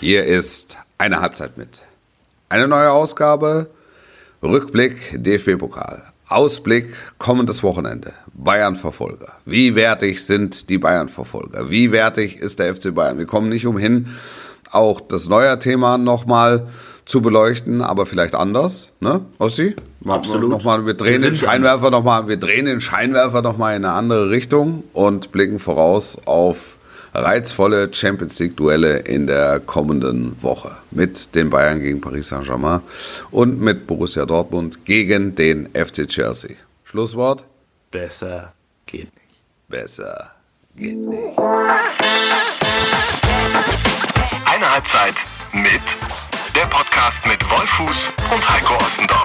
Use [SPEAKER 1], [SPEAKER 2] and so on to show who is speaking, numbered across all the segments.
[SPEAKER 1] Hier ist eine Halbzeit mit. Eine neue Ausgabe, Rückblick DFB-Pokal, Ausblick kommendes Wochenende, Bayern-Verfolger. Wie wertig sind die Bayern-Verfolger? Wie wertig ist der FC Bayern? Wir kommen nicht umhin, auch das neue Thema nochmal zu beleuchten, aber vielleicht anders, ne, Ossi?
[SPEAKER 2] Absolut.
[SPEAKER 1] Nochmal, wir drehen
[SPEAKER 2] Wir
[SPEAKER 1] den Scheinwerfer nochmal, wir drehen den Scheinwerfer nochmal in eine andere Richtung und blicken voraus auf reizvolle Champions League Duelle in der kommenden Woche mit den Bayern gegen Paris Saint-Germain und mit Borussia Dortmund gegen den FC Chelsea. Schlusswort?
[SPEAKER 2] Besser geht nicht.
[SPEAKER 1] Besser geht nicht.
[SPEAKER 3] Eine Halbzeit mit der Podcast mit Wolfuß und Heiko Ostendorf.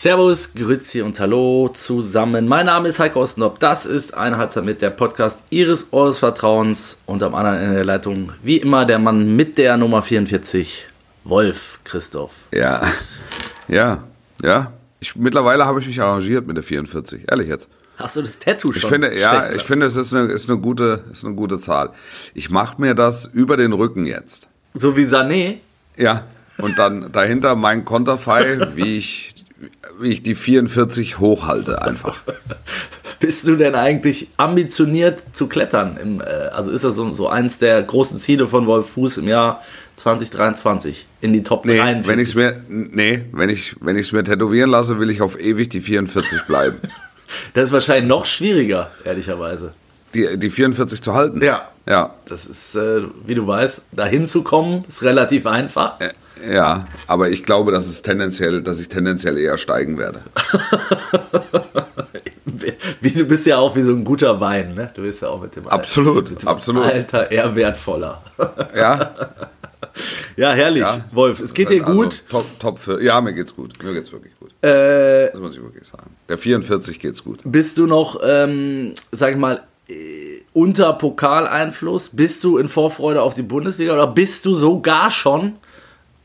[SPEAKER 2] Servus, Grüezi und Hallo zusammen. Mein Name ist Heiko Ostendorf. Das ist eine Halbzeit mit der Podcast Ihres Eures Vertrauens. Und am anderen Ende der Leitung, wie immer, der Mann mit der Nummer 44, Wolf Christoph.
[SPEAKER 1] Ja, ja, ja. Ich, mittlerweile habe ich mich arrangiert mit der 44, ehrlich jetzt.
[SPEAKER 2] Hast du das Tattoo schon?
[SPEAKER 1] Ich finde, ja, ich finde, es ist eine, ist eine gute, ist eine gute Zahl. Ich mache mir das über den Rücken jetzt.
[SPEAKER 2] So wie Sané.
[SPEAKER 1] Ja, und dann dahinter mein Konterfei, wie ich, wie ich die 44 hochhalte einfach.
[SPEAKER 2] Bist du denn eigentlich ambitioniert zu klettern? Im, äh, also ist das so, so eins der großen Ziele von Wolf Fuß im Jahr 2023 in die Top
[SPEAKER 1] Nee,
[SPEAKER 2] 43?
[SPEAKER 1] wenn ich es mir, nee, wenn ich, wenn ich es mir tätowieren lasse, will ich auf ewig die 44 bleiben.
[SPEAKER 2] Das ist wahrscheinlich noch schwieriger, ehrlicherweise.
[SPEAKER 1] Die, die 44 zu halten.
[SPEAKER 2] Ja.
[SPEAKER 1] Ja,
[SPEAKER 2] Das ist, äh, wie du weißt, dahin zu kommen, ist relativ einfach.
[SPEAKER 1] Ja, aber ich glaube, dass es tendenziell, dass ich tendenziell eher steigen werde.
[SPEAKER 2] Wie, du bist ja auch wie so ein guter Wein, ne? Du bist ja auch mit dem,
[SPEAKER 1] Absolut,
[SPEAKER 2] mit dem
[SPEAKER 1] absolut.
[SPEAKER 2] Alter eher wertvoller.
[SPEAKER 1] Ja,
[SPEAKER 2] ja, herrlich,
[SPEAKER 1] ja.
[SPEAKER 2] Wolf. Es geht dir
[SPEAKER 1] Also,
[SPEAKER 2] gut.
[SPEAKER 1] top, top für, ja, mir geht's gut. Mir geht's wirklich gut.
[SPEAKER 2] Äh,
[SPEAKER 1] Das muss ich wirklich sagen. Der 44 geht's gut.
[SPEAKER 2] bist du noch, ähm, sag ich mal, äh, unter Pokaleinfluss? Bist du in Vorfreude auf die Bundesliga oder bist du sogar schon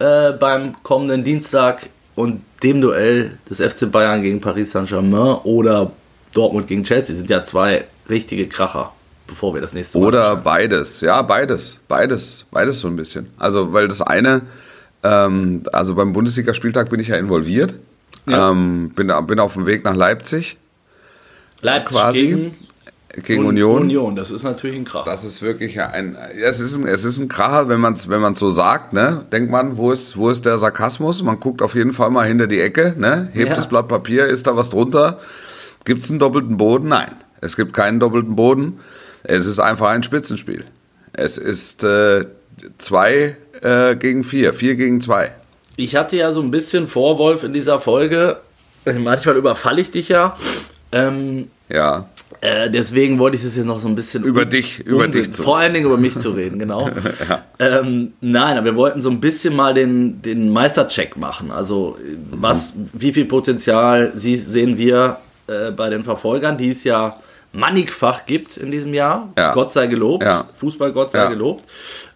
[SPEAKER 2] äh, beim kommenden Dienstag und dem Duell des FC Bayern gegen Paris Saint-Germain oder Dortmund gegen Chelsea? Sind ja zwei richtige Kracher, bevor wir das nächste Mal.
[SPEAKER 1] Oder beides, ja, beides, beides, beides so ein bisschen. Also, weil das eine, ähm, also beim Bundesligaspieltag bin ich ja involviert.
[SPEAKER 2] Ja.
[SPEAKER 1] Ähm, bin, bin auf dem Weg nach Leipzig
[SPEAKER 2] Leipzig
[SPEAKER 1] quasi
[SPEAKER 2] gegen
[SPEAKER 1] gegen Union.
[SPEAKER 2] Union, das ist natürlich ein Krach.
[SPEAKER 1] Das ist wirklich ein, es ist ein, es ist ein Kracher, wenn man es wenn man's so sagt, ne? Denkt man, wo ist, wo ist der Sarkasmus? Man guckt auf jeden Fall mal hinter die Ecke, ne? Hebt
[SPEAKER 2] Ja.
[SPEAKER 1] das Blatt Papier, ist da was drunter? Gibt es einen doppelten Boden? Nein. Es gibt keinen doppelten Boden. Es ist einfach ein Spitzenspiel. Es ist äh, zwei äh, gegen vier, vier gegen zwei.
[SPEAKER 2] Ich hatte ja so ein bisschen Vorwolf in dieser Folge. Manchmal überfalle ich dich ja. Ähm,
[SPEAKER 1] Ja.
[SPEAKER 2] Äh, deswegen wollte ich das jetzt noch so ein bisschen.
[SPEAKER 1] Über dich, über dich zu
[SPEAKER 2] Vor allen Dingen über mich zu reden, genau. ähm, nein, aber wir wollten so ein bisschen mal den, den Meistercheck machen. Also, was, wie viel Potenzial sie, sehen wir äh, bei den Verfolgern, die es ja mannigfach gibt in diesem Jahr.
[SPEAKER 1] Ja.
[SPEAKER 2] Gott sei gelobt.
[SPEAKER 1] Ja.
[SPEAKER 2] Fußball, Gott sei
[SPEAKER 1] Ja.
[SPEAKER 2] gelobt.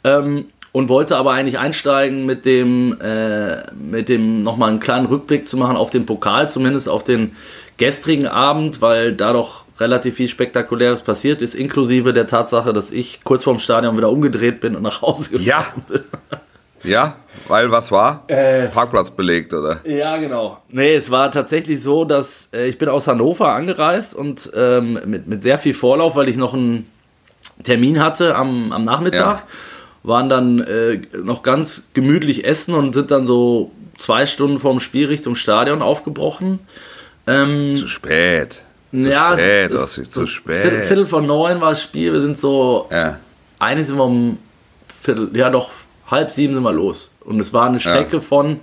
[SPEAKER 2] Ähm, und wollte aber eigentlich einsteigen mit dem, äh, mit dem nochmal einen kleinen Rückblick zu machen auf den Pokal, zumindest auf den gestrigen Abend, weil da doch relativ viel Spektakuläres passiert ist, inklusive der Tatsache, dass ich kurz vorm Stadion wieder umgedreht bin und nach Hause gefahren
[SPEAKER 1] Ja.
[SPEAKER 2] bin.
[SPEAKER 1] Ja, weil was war?
[SPEAKER 2] Äh.
[SPEAKER 1] Parkplatz belegt, oder?
[SPEAKER 2] Ja, genau. Nee, es war tatsächlich so, dass äh, ich bin aus Hannover angereist und ähm, mit, mit sehr viel Vorlauf, weil ich noch einen Termin hatte am, am Nachmittag,
[SPEAKER 1] Ja.
[SPEAKER 2] waren dann äh, noch ganz gemütlich essen und sind dann so zwei Stunden vorm Spiel Richtung Stadion aufgebrochen. Ähm,
[SPEAKER 1] Zu spät. Zu
[SPEAKER 2] ja,
[SPEAKER 1] spät,
[SPEAKER 2] es- es-
[SPEAKER 1] zu spät.
[SPEAKER 2] Viertel, Viertel vor neun war das Spiel, wir sind so,
[SPEAKER 1] Ja.
[SPEAKER 2] eigentlich sind wir um Viertel, ja doch, halb sieben sind wir los. Und es war eine Strecke von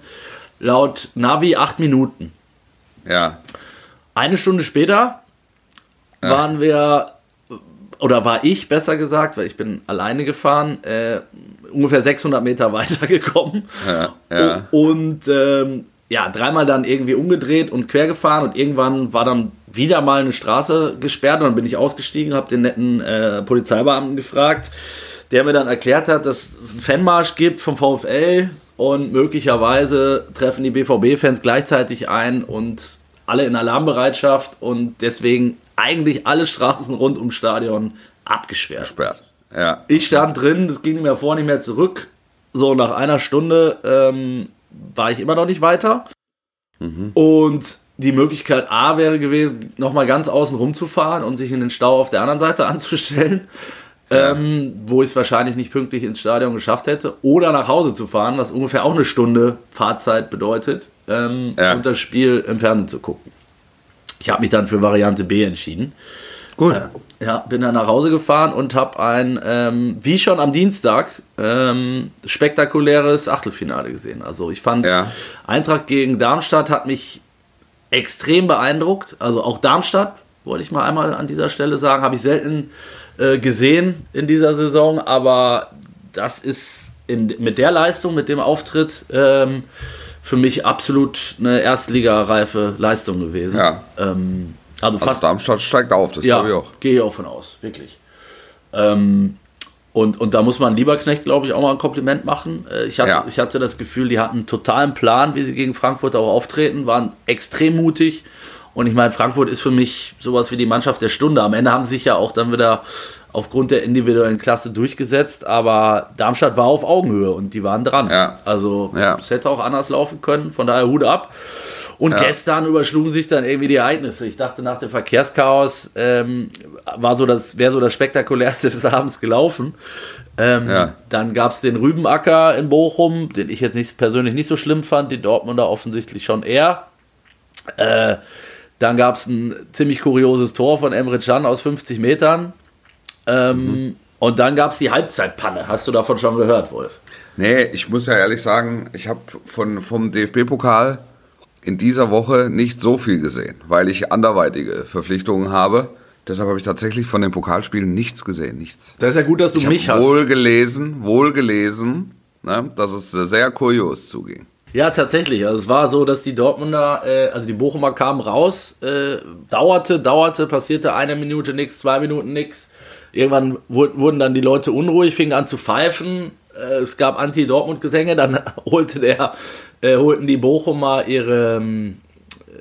[SPEAKER 2] laut Navi acht Minuten.
[SPEAKER 1] Ja.
[SPEAKER 2] Eine Stunde später waren wir, oder war ich besser gesagt, weil ich bin alleine gefahren, äh, ungefähr 600 Meter weitergekommen.
[SPEAKER 1] Ja, ja.
[SPEAKER 2] Und ähm, ja, dreimal dann irgendwie umgedreht und quer gefahren und irgendwann war dann wieder mal eine Straße gesperrt und dann bin ich ausgestiegen, habe den netten äh, Polizeibeamten gefragt, der mir dann erklärt hat, dass es einen Fanmarsch gibt vom VfL und möglicherweise treffen die BVB-Fans gleichzeitig ein und alle in Alarmbereitschaft und deswegen eigentlich alle Straßen rund ums Stadion abgesperrt.
[SPEAKER 1] Sperrt. Ja.
[SPEAKER 2] Ich stand drin, das ging nicht mehr vor, nicht mehr zurück. So, nach einer Stunde ähm, war ich immer noch nicht weiter. Und die Möglichkeit A wäre gewesen, nochmal ganz außen rumzufahren und sich in den Stau auf der anderen Seite anzustellen, ähm, wo ich es wahrscheinlich nicht pünktlich ins Stadion geschafft hätte. Oder nach Hause zu fahren, was ungefähr auch eine Stunde Fahrzeit bedeutet, ähm,
[SPEAKER 1] Ja.
[SPEAKER 2] und das Spiel im Fernsehen zu gucken. Ich habe mich dann für Variante B entschieden.
[SPEAKER 1] Gut.
[SPEAKER 2] Ja, bin dann nach Hause gefahren und habe ein, ähm, wie schon am Dienstag, ähm, spektakuläres Achtelfinale gesehen. Also ich fand,
[SPEAKER 1] Ja.
[SPEAKER 2] Eintracht gegen Darmstadt hat mich extrem beeindruckt. Also auch Darmstadt, wollte ich mal einmal an dieser Stelle sagen, habe ich selten äh, gesehen in dieser Saison, aber das ist in, mit der Leistung, mit dem Auftritt ähm, für mich absolut eine Erstligareife Leistung gewesen.
[SPEAKER 1] Ja.
[SPEAKER 2] Ähm, also
[SPEAKER 1] Also
[SPEAKER 2] fast
[SPEAKER 1] Darmstadt steigt auf, das
[SPEAKER 2] ja,
[SPEAKER 1] glaube ich auch.
[SPEAKER 2] gehe ich auch von aus, wirklich. Ähm, und, und da muss man Lieberknecht, glaube ich, auch mal ein Kompliment machen. Äh, Ich hatte,
[SPEAKER 1] Ja.
[SPEAKER 2] ich hatte das Gefühl, die hatten einen totalen Plan, wie sie gegen Frankfurt auch auftreten, waren extrem mutig. Und ich meine, Frankfurt ist für mich sowas wie die Mannschaft der Stunde. Am Ende haben sie sich ja auch dann wieder aufgrund der individuellen Klasse durchgesetzt, aber Darmstadt war auf Augenhöhe und die waren dran.
[SPEAKER 1] Ja.
[SPEAKER 2] Also
[SPEAKER 1] Ja.
[SPEAKER 2] es hätte auch anders laufen können, von daher Hut ab. Und
[SPEAKER 1] Ja.
[SPEAKER 2] gestern überschlugen sich dann irgendwie die Ereignisse. Ich dachte, nach dem Verkehrschaos ähm, war so das, wäre so das spektakulärste des Abends gelaufen. Ähm,
[SPEAKER 1] Ja.
[SPEAKER 2] Dann gab es den Rübenacker in Bochum, den ich jetzt nicht, persönlich nicht so schlimm fand, die Dortmunder offensichtlich schon eher. Äh, dann gab es ein ziemlich kurioses Tor von Emre Can aus 50 Metern. Ähm, Und dann gab es die Halbzeitpanne. Hast du davon schon gehört, Wolf?
[SPEAKER 1] Nee, ich muss ja ehrlich sagen, ich habe von vom DFB-Pokal in dieser Woche nicht so viel gesehen, weil ich anderweitige Verpflichtungen habe. Deshalb habe ich tatsächlich von den Pokalspielen nichts gesehen, nichts.
[SPEAKER 2] Das ist ja gut, dass du
[SPEAKER 1] Ich
[SPEAKER 2] mich hast.
[SPEAKER 1] wohl gelesen, wohl gelesen, ne, dass es sehr kurios zuging.
[SPEAKER 2] Ja, tatsächlich. Also es war so, dass die Dortmunder, äh, also die Bochumer kamen raus, äh, dauerte, dauerte, passierte eine Minute nichts, zwei Minuten nichts. Irgendwann wur- wurden dann die Leute unruhig, fingen an zu pfeifen. Äh, es gab Anti-Dortmund-Gesänge, dann holte der, äh, holten die Bochumer ihre, ähm,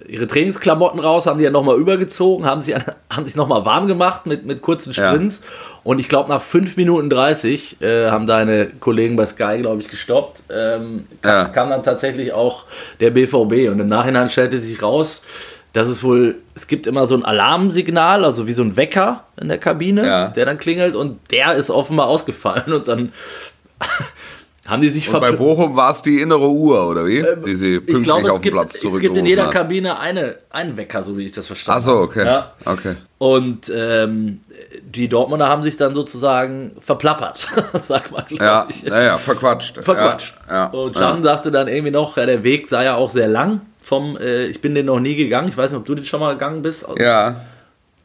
[SPEAKER 2] ihre Trainingsklamotten raus, haben die ja nochmal übergezogen, haben sich, haben sich nochmal warm gemacht mit, mit kurzen
[SPEAKER 1] Ja.
[SPEAKER 2] Sprints. Und ich glaube, nach 5 Minuten 30 äh, haben deine Kollegen bei Sky, glaube ich, gestoppt. Ähm, kam,
[SPEAKER 1] Ja.
[SPEAKER 2] kam dann tatsächlich auch der BVB. Und im Nachhinein stellte sich raus, dass es wohl, es gibt immer so ein Alarmsignal, also wie so ein Wecker in der Kabine,
[SPEAKER 1] Ja.
[SPEAKER 2] der dann klingelt und der ist offenbar ausgefallen. Und dann haben die sich
[SPEAKER 1] Und bei Bochum war es die innere Uhr, oder wie? die sie pünktlich
[SPEAKER 2] Ähm, ich glaube,
[SPEAKER 1] auf
[SPEAKER 2] es
[SPEAKER 1] den
[SPEAKER 2] gibt,
[SPEAKER 1] Platz
[SPEAKER 2] es gibt in
[SPEAKER 1] zurückgerufen
[SPEAKER 2] jeder
[SPEAKER 1] hat.
[SPEAKER 2] Kabine eine, einen Wecker, so wie ich das verstanden
[SPEAKER 1] Ach so, okay.
[SPEAKER 2] Ja.
[SPEAKER 1] okay.
[SPEAKER 2] Und ähm, die Dortmunder haben sich dann sozusagen verplappert, sag mal,
[SPEAKER 1] Ja,
[SPEAKER 2] ich.
[SPEAKER 1] naja, verquatscht.
[SPEAKER 2] Verquatscht.
[SPEAKER 1] Ja, ja,
[SPEAKER 2] und
[SPEAKER 1] ja.
[SPEAKER 2] Can sagte dann irgendwie noch, ja, der Weg sei ja auch sehr lang. Vom, äh, ich bin den noch nie gegangen. Ich weiß nicht, ob du den schon mal gegangen bist.
[SPEAKER 1] ja,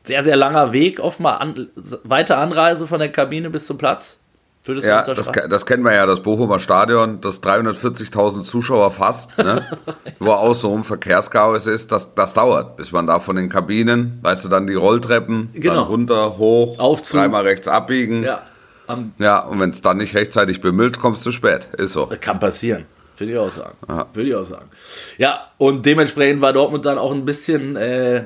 [SPEAKER 2] Sehr, sehr langer Weg, offenbar an, weite Anreise von der Kabine bis zum Platz. Würdest
[SPEAKER 1] Ja, das, das kennen wir ja, das Bochumer Stadion, das 340.000 Zuschauer fasst, ne? wo außenrum Verkehrschaos ist, das, das dauert, bis man da von den Kabinen, weißt du, dann die Rolltreppen,
[SPEAKER 2] Genau.
[SPEAKER 1] dann runter, hoch,
[SPEAKER 2] Aufzug.
[SPEAKER 1] dreimal rechts abbiegen. Ja,
[SPEAKER 2] Ja, am,
[SPEAKER 1] und wenn es dann nicht rechtzeitig bemüllt, kommst du spät. Ist so.
[SPEAKER 2] Kann passieren. Würde ich auch sagen. Würde ich auch sagen. Ja, und dementsprechend war Dortmund dann auch ein bisschen äh,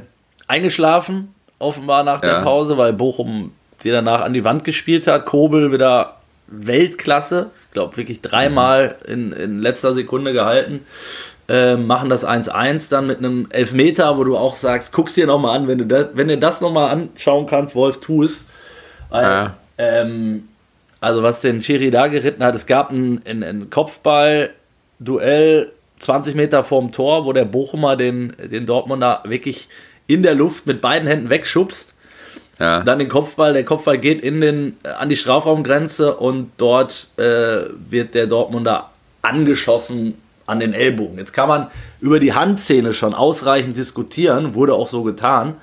[SPEAKER 2] eingeschlafen, offenbar nach der
[SPEAKER 1] Ja.
[SPEAKER 2] Pause, weil Bochum die danach an die Wand gespielt hat. Kobel wieder Weltklasse. Ich glaube, wirklich dreimal in, in letzter Sekunde gehalten. Äh, machen das 1-1 dann mit einem Elfmeter, wo du auch sagst, guck's dir nochmal an, wenn du, das, wenn du das nochmal anschauen kannst, Wolf, tu es.
[SPEAKER 1] Ja.
[SPEAKER 2] ähm, also was den Schiri da geritten hat, es gab ein, ein, ein Kopfball-Duell 20 Meter vorm Tor, wo der Bochumer den, den Dortmunder wirklich in der Luft mit beiden Händen wegschubst.
[SPEAKER 1] Ja,
[SPEAKER 2] Dann den Kopfball, der Kopfball geht in den, äh, an die Strafraumgrenze und dort äh, wird der Dortmunder angeschossen an den Ellbogen. Jetzt kann man über die Handszene schon ausreichend diskutieren, wurde auch so getan.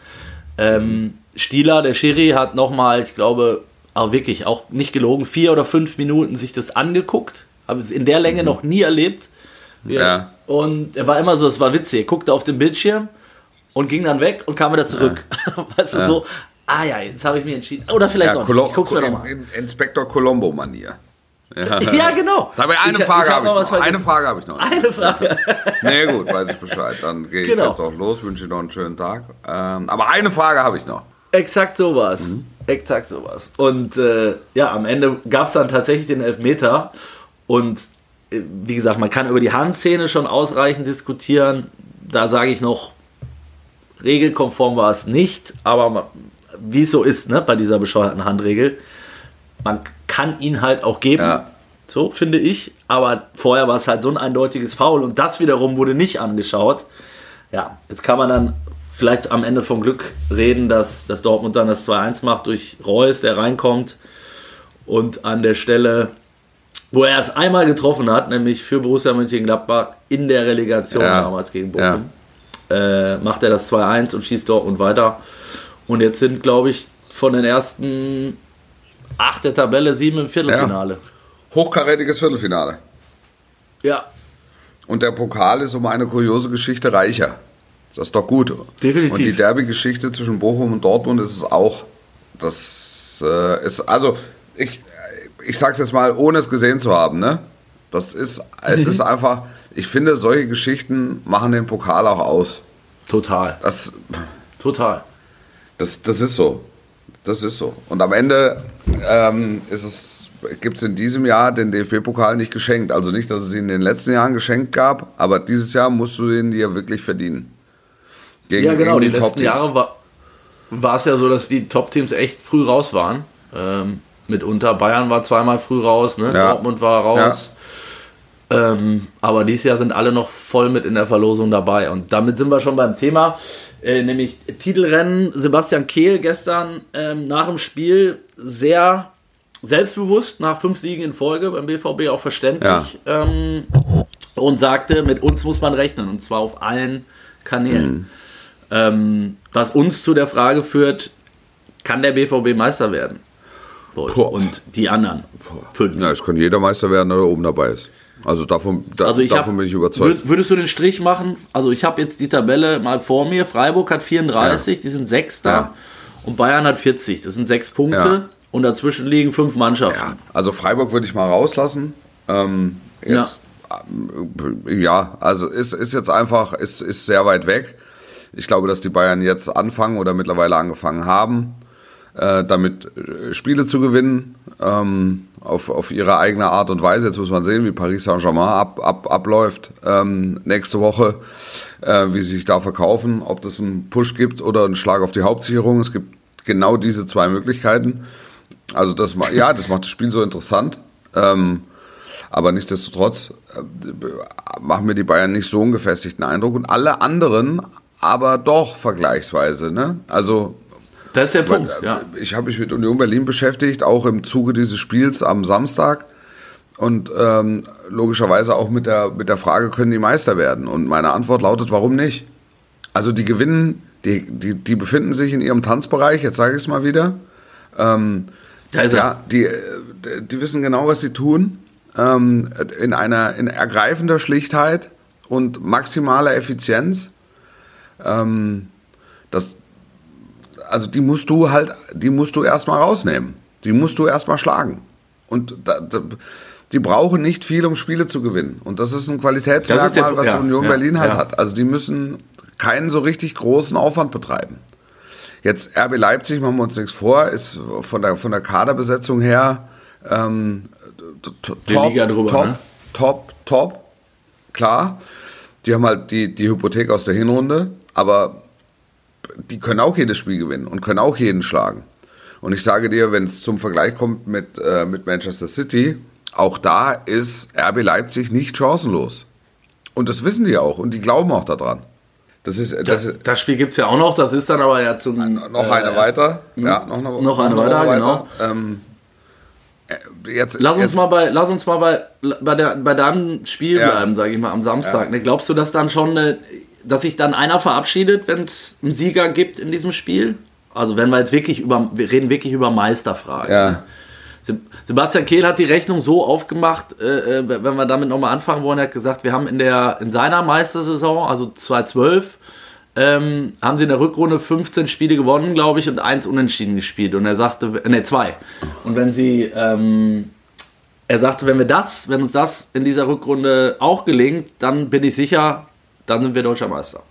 [SPEAKER 2] Ähm, Stieler, der Schiri, hat nochmal, ich glaube, auch wirklich, auch nicht gelogen, vier oder fünf Minuten sich das angeguckt. Habe es in der Länge noch nie erlebt.
[SPEAKER 1] Ja.
[SPEAKER 2] Und er war immer so, es war witzig. Er guckte auf den Bildschirm und ging dann weg und kam wieder zurück. weißt du, so, ah ja, jetzt habe ich mich entschieden. Oder vielleicht
[SPEAKER 1] ja
[SPEAKER 2] auch
[SPEAKER 1] Colo
[SPEAKER 2] nicht. Ich guck's mir
[SPEAKER 1] in,
[SPEAKER 2] nochmal.
[SPEAKER 1] in Inspektor Colombo-Manier.
[SPEAKER 2] Ja, genau.
[SPEAKER 1] Aber eine
[SPEAKER 2] Ich-
[SPEAKER 1] Frage
[SPEAKER 2] ich hab
[SPEAKER 1] habe ich noch. Eine. Frage habe ich noch.
[SPEAKER 2] Eine Frage.
[SPEAKER 1] Nee, gut, weiß ich Bescheid. Dann gehe ich
[SPEAKER 2] Genau.
[SPEAKER 1] jetzt auch los, wünsche dir noch einen schönen Tag. Ähm, aber eine Frage habe ich noch.
[SPEAKER 2] Exakt sowas. Exakt sowas. Und äh, ja, am Ende gab es dann tatsächlich den Elfmeter. Und äh, wie gesagt, man kann über die Handszene schon ausreichend diskutieren. Da sage ich noch, regelkonform war es nicht. Aber man- wie es so ist ne, bei dieser bescheuerten Handregel, man kann ihn halt auch geben.
[SPEAKER 1] Ja.
[SPEAKER 2] So finde ich. Aber vorher war es halt so ein eindeutiges Foul. Und das wiederum wurde nicht angeschaut. Ja, jetzt kann man dann vielleicht am Ende vom Glück reden, dass, dass Dortmund dann das 2-1 macht durch Reus, der reinkommt und an der Stelle, wo er es einmal getroffen hat, nämlich für Borussia Mönchengladbach in der Relegation
[SPEAKER 1] Ja.
[SPEAKER 2] damals gegen Bochum, äh, macht er das 2-1 und schießt Dortmund weiter. Und jetzt sind, glaube ich, von den ersten acht der Tabelle sieben im Viertelfinale.
[SPEAKER 1] Hochkarätiges Viertelfinale.
[SPEAKER 2] Ja,
[SPEAKER 1] Und der Pokal ist um eine kuriose Geschichte reicher. Das ist doch gut.
[SPEAKER 2] Definitiv.
[SPEAKER 1] Und die Derby-Geschichte zwischen Bochum und Dortmund ist es auch. Das äh, ist, also, ich, ich sag's jetzt mal, ohne es gesehen zu haben, ne? Das ist, es
[SPEAKER 2] Mhm.
[SPEAKER 1] ist einfach, ich finde, solche Geschichten machen den Pokal auch aus.
[SPEAKER 2] total.
[SPEAKER 1] Das,
[SPEAKER 2] Total.
[SPEAKER 1] Das, das ist so. Das ist so. Und am Ende ähm, ist es, gibt es in diesem Jahr den DFB-Pokal nicht geschenkt. Also nicht, dass es ihn in den letzten Jahren geschenkt gab, aber dieses Jahr musst du ihn dir wirklich verdienen. Gegen,
[SPEAKER 2] Ja, genau. Die,
[SPEAKER 1] gegen
[SPEAKER 2] letzten. Jahre war, war es ja so, dass die Top-Teams echt früh raus waren. Ähm, mitunter Bayern war zweimal früh raus, ne?
[SPEAKER 1] Ja.
[SPEAKER 2] Dortmund war raus. Ähm, aber dieses Jahr sind alle noch voll mit in der Verlosung dabei. Und damit sind wir schon beim Thema, äh, nämlich Titelrennen. Sebastian Kehl gestern ähm, nach dem Spiel sehr selbstbewusst, nach fünf Siegen in Folge beim BVB auch verständlich. Ähm, und sagte, mit uns muss man rechnen und zwar auf allen Kanälen. Ähm, was uns zu der Frage führt, kann der BVB Meister werden? Und die anderen fünf.
[SPEAKER 1] Ja, es kann jeder Meister werden, der da oben dabei ist. Also davon, da,
[SPEAKER 2] Also ich
[SPEAKER 1] davon
[SPEAKER 2] hab,
[SPEAKER 1] bin ich überzeugt.
[SPEAKER 2] würd- Würdest du den Strich machen? Also ich habe jetzt die Tabelle mal vor mir. Freiburg hat 34, die sind Sechster.
[SPEAKER 1] Ja.
[SPEAKER 2] Und Bayern hat 40, das sind sechs Punkte.
[SPEAKER 1] Ja.
[SPEAKER 2] Und dazwischen liegen fünf Mannschaften.
[SPEAKER 1] Ja, also Freiburg würde ich mal rauslassen. Ähm, jetzt, ähm, ja. also ist, ist jetzt einfach, ist, ist sehr weit weg. Ich glaube, dass die Bayern jetzt anfangen oder mittlerweile angefangen haben, äh, damit äh, Spiele zu gewinnen, ähm, auf, auf ihre eigene Art und Weise. Jetzt muss man sehen, wie Paris Saint-Germain ab, ab, abläuft ähm, nächste Woche, äh, wie sie sich da verkaufen, ob das einen Push gibt oder einen Schlag auf die Hauptsicherung. Es gibt genau diese zwei Möglichkeiten. Also das, ja, das macht das Spiel so interessant. Ähm, aber nichtsdestotrotz äh, machen mir die Bayern nicht so einen gefestigten Eindruck und alle anderen aber doch vergleichsweise. Ne? Also
[SPEAKER 2] Das ist der Punkt.
[SPEAKER 1] äh,
[SPEAKER 2] Ja.
[SPEAKER 1] ich habe mich mit Union Berlin beschäftigt, auch im Zuge dieses Spiels am Samstag. Und ähm, logischerweise auch mit der, mit der Frage, können die Meister werden? Und meine Antwort lautet, warum nicht? Also die gewinnen, die, die, die befinden sich in ihrem Tanzbereich, jetzt sage ich es mal wieder.
[SPEAKER 2] Ist er.
[SPEAKER 1] Ja, die, äh, die wissen genau, was sie tun. Ähm, in einer in ergreifender Schlichtheit und maximaler Effizienz. Ähm, also die musst du halt, die musst du erstmal rausnehmen. Die musst du erstmal schlagen. Und da, da, die brauchen nicht viel, um Spiele zu gewinnen. Und das ist ein Qualitätsmerkmal,
[SPEAKER 2] ist der-
[SPEAKER 1] was
[SPEAKER 2] ja,
[SPEAKER 1] Union
[SPEAKER 2] ja,
[SPEAKER 1] Berlin halt
[SPEAKER 2] ja.
[SPEAKER 1] hat. Also die müssen keinen so richtig großen Aufwand betreiben. Jetzt RB Leipzig, machen wir uns nichts vor, ist von der, von der Kaderbesetzung her ähm, top,
[SPEAKER 2] drüber,
[SPEAKER 1] top,
[SPEAKER 2] ne?
[SPEAKER 1] top, top, klar. Die haben halt die, die Hypothek aus der Hinrunde, aber die können auch jedes Spiel gewinnen und können auch jeden schlagen. Und ich sage dir, wenn es zum Vergleich kommt mit, äh, mit Manchester City, auch da ist RB Leipzig nicht chancenlos. Und das wissen die auch und die glauben auch daran. Das ist, das
[SPEAKER 2] Das, das Spiel gibt es ja auch noch, das ist dann aber ja zum.
[SPEAKER 1] noch
[SPEAKER 2] äh,
[SPEAKER 1] eine
[SPEAKER 2] erst-
[SPEAKER 1] weiter. Ja, noch eine,
[SPEAKER 2] Noch eine weiter, genau.
[SPEAKER 1] Ähm, äh, jetzt,
[SPEAKER 2] Lass uns
[SPEAKER 1] jetzt,
[SPEAKER 2] mal bei, lass uns mal bei, bei, der, bei deinem Spiel
[SPEAKER 1] Ja.
[SPEAKER 2] bleiben, sage ich mal, am Samstag. Ne? Glaubst du, dass dann schon, eine, dass sich dann einer verabschiedet, wenn es einen Sieger gibt in diesem Spiel? Also wenn wir jetzt wirklich über, wir reden wirklich über Meisterfragen.
[SPEAKER 1] Ja.
[SPEAKER 2] Se- Sebastian Kehl hat die Rechnung so aufgemacht, äh, äh, wenn wir damit nochmal anfangen wollen, er hat gesagt, wir haben in, der, in seiner Meistersaison, also 2012, ähm, haben sie in der Rückrunde 15 Spiele gewonnen, glaube ich, und eins unentschieden gespielt. Und er sagte, ne, zwei. Und wenn sie ähm, er sagte, wenn wir das, wenn uns das in dieser Rückrunde auch gelingt, dann bin ich sicher, dann sind wir deutscher Meister.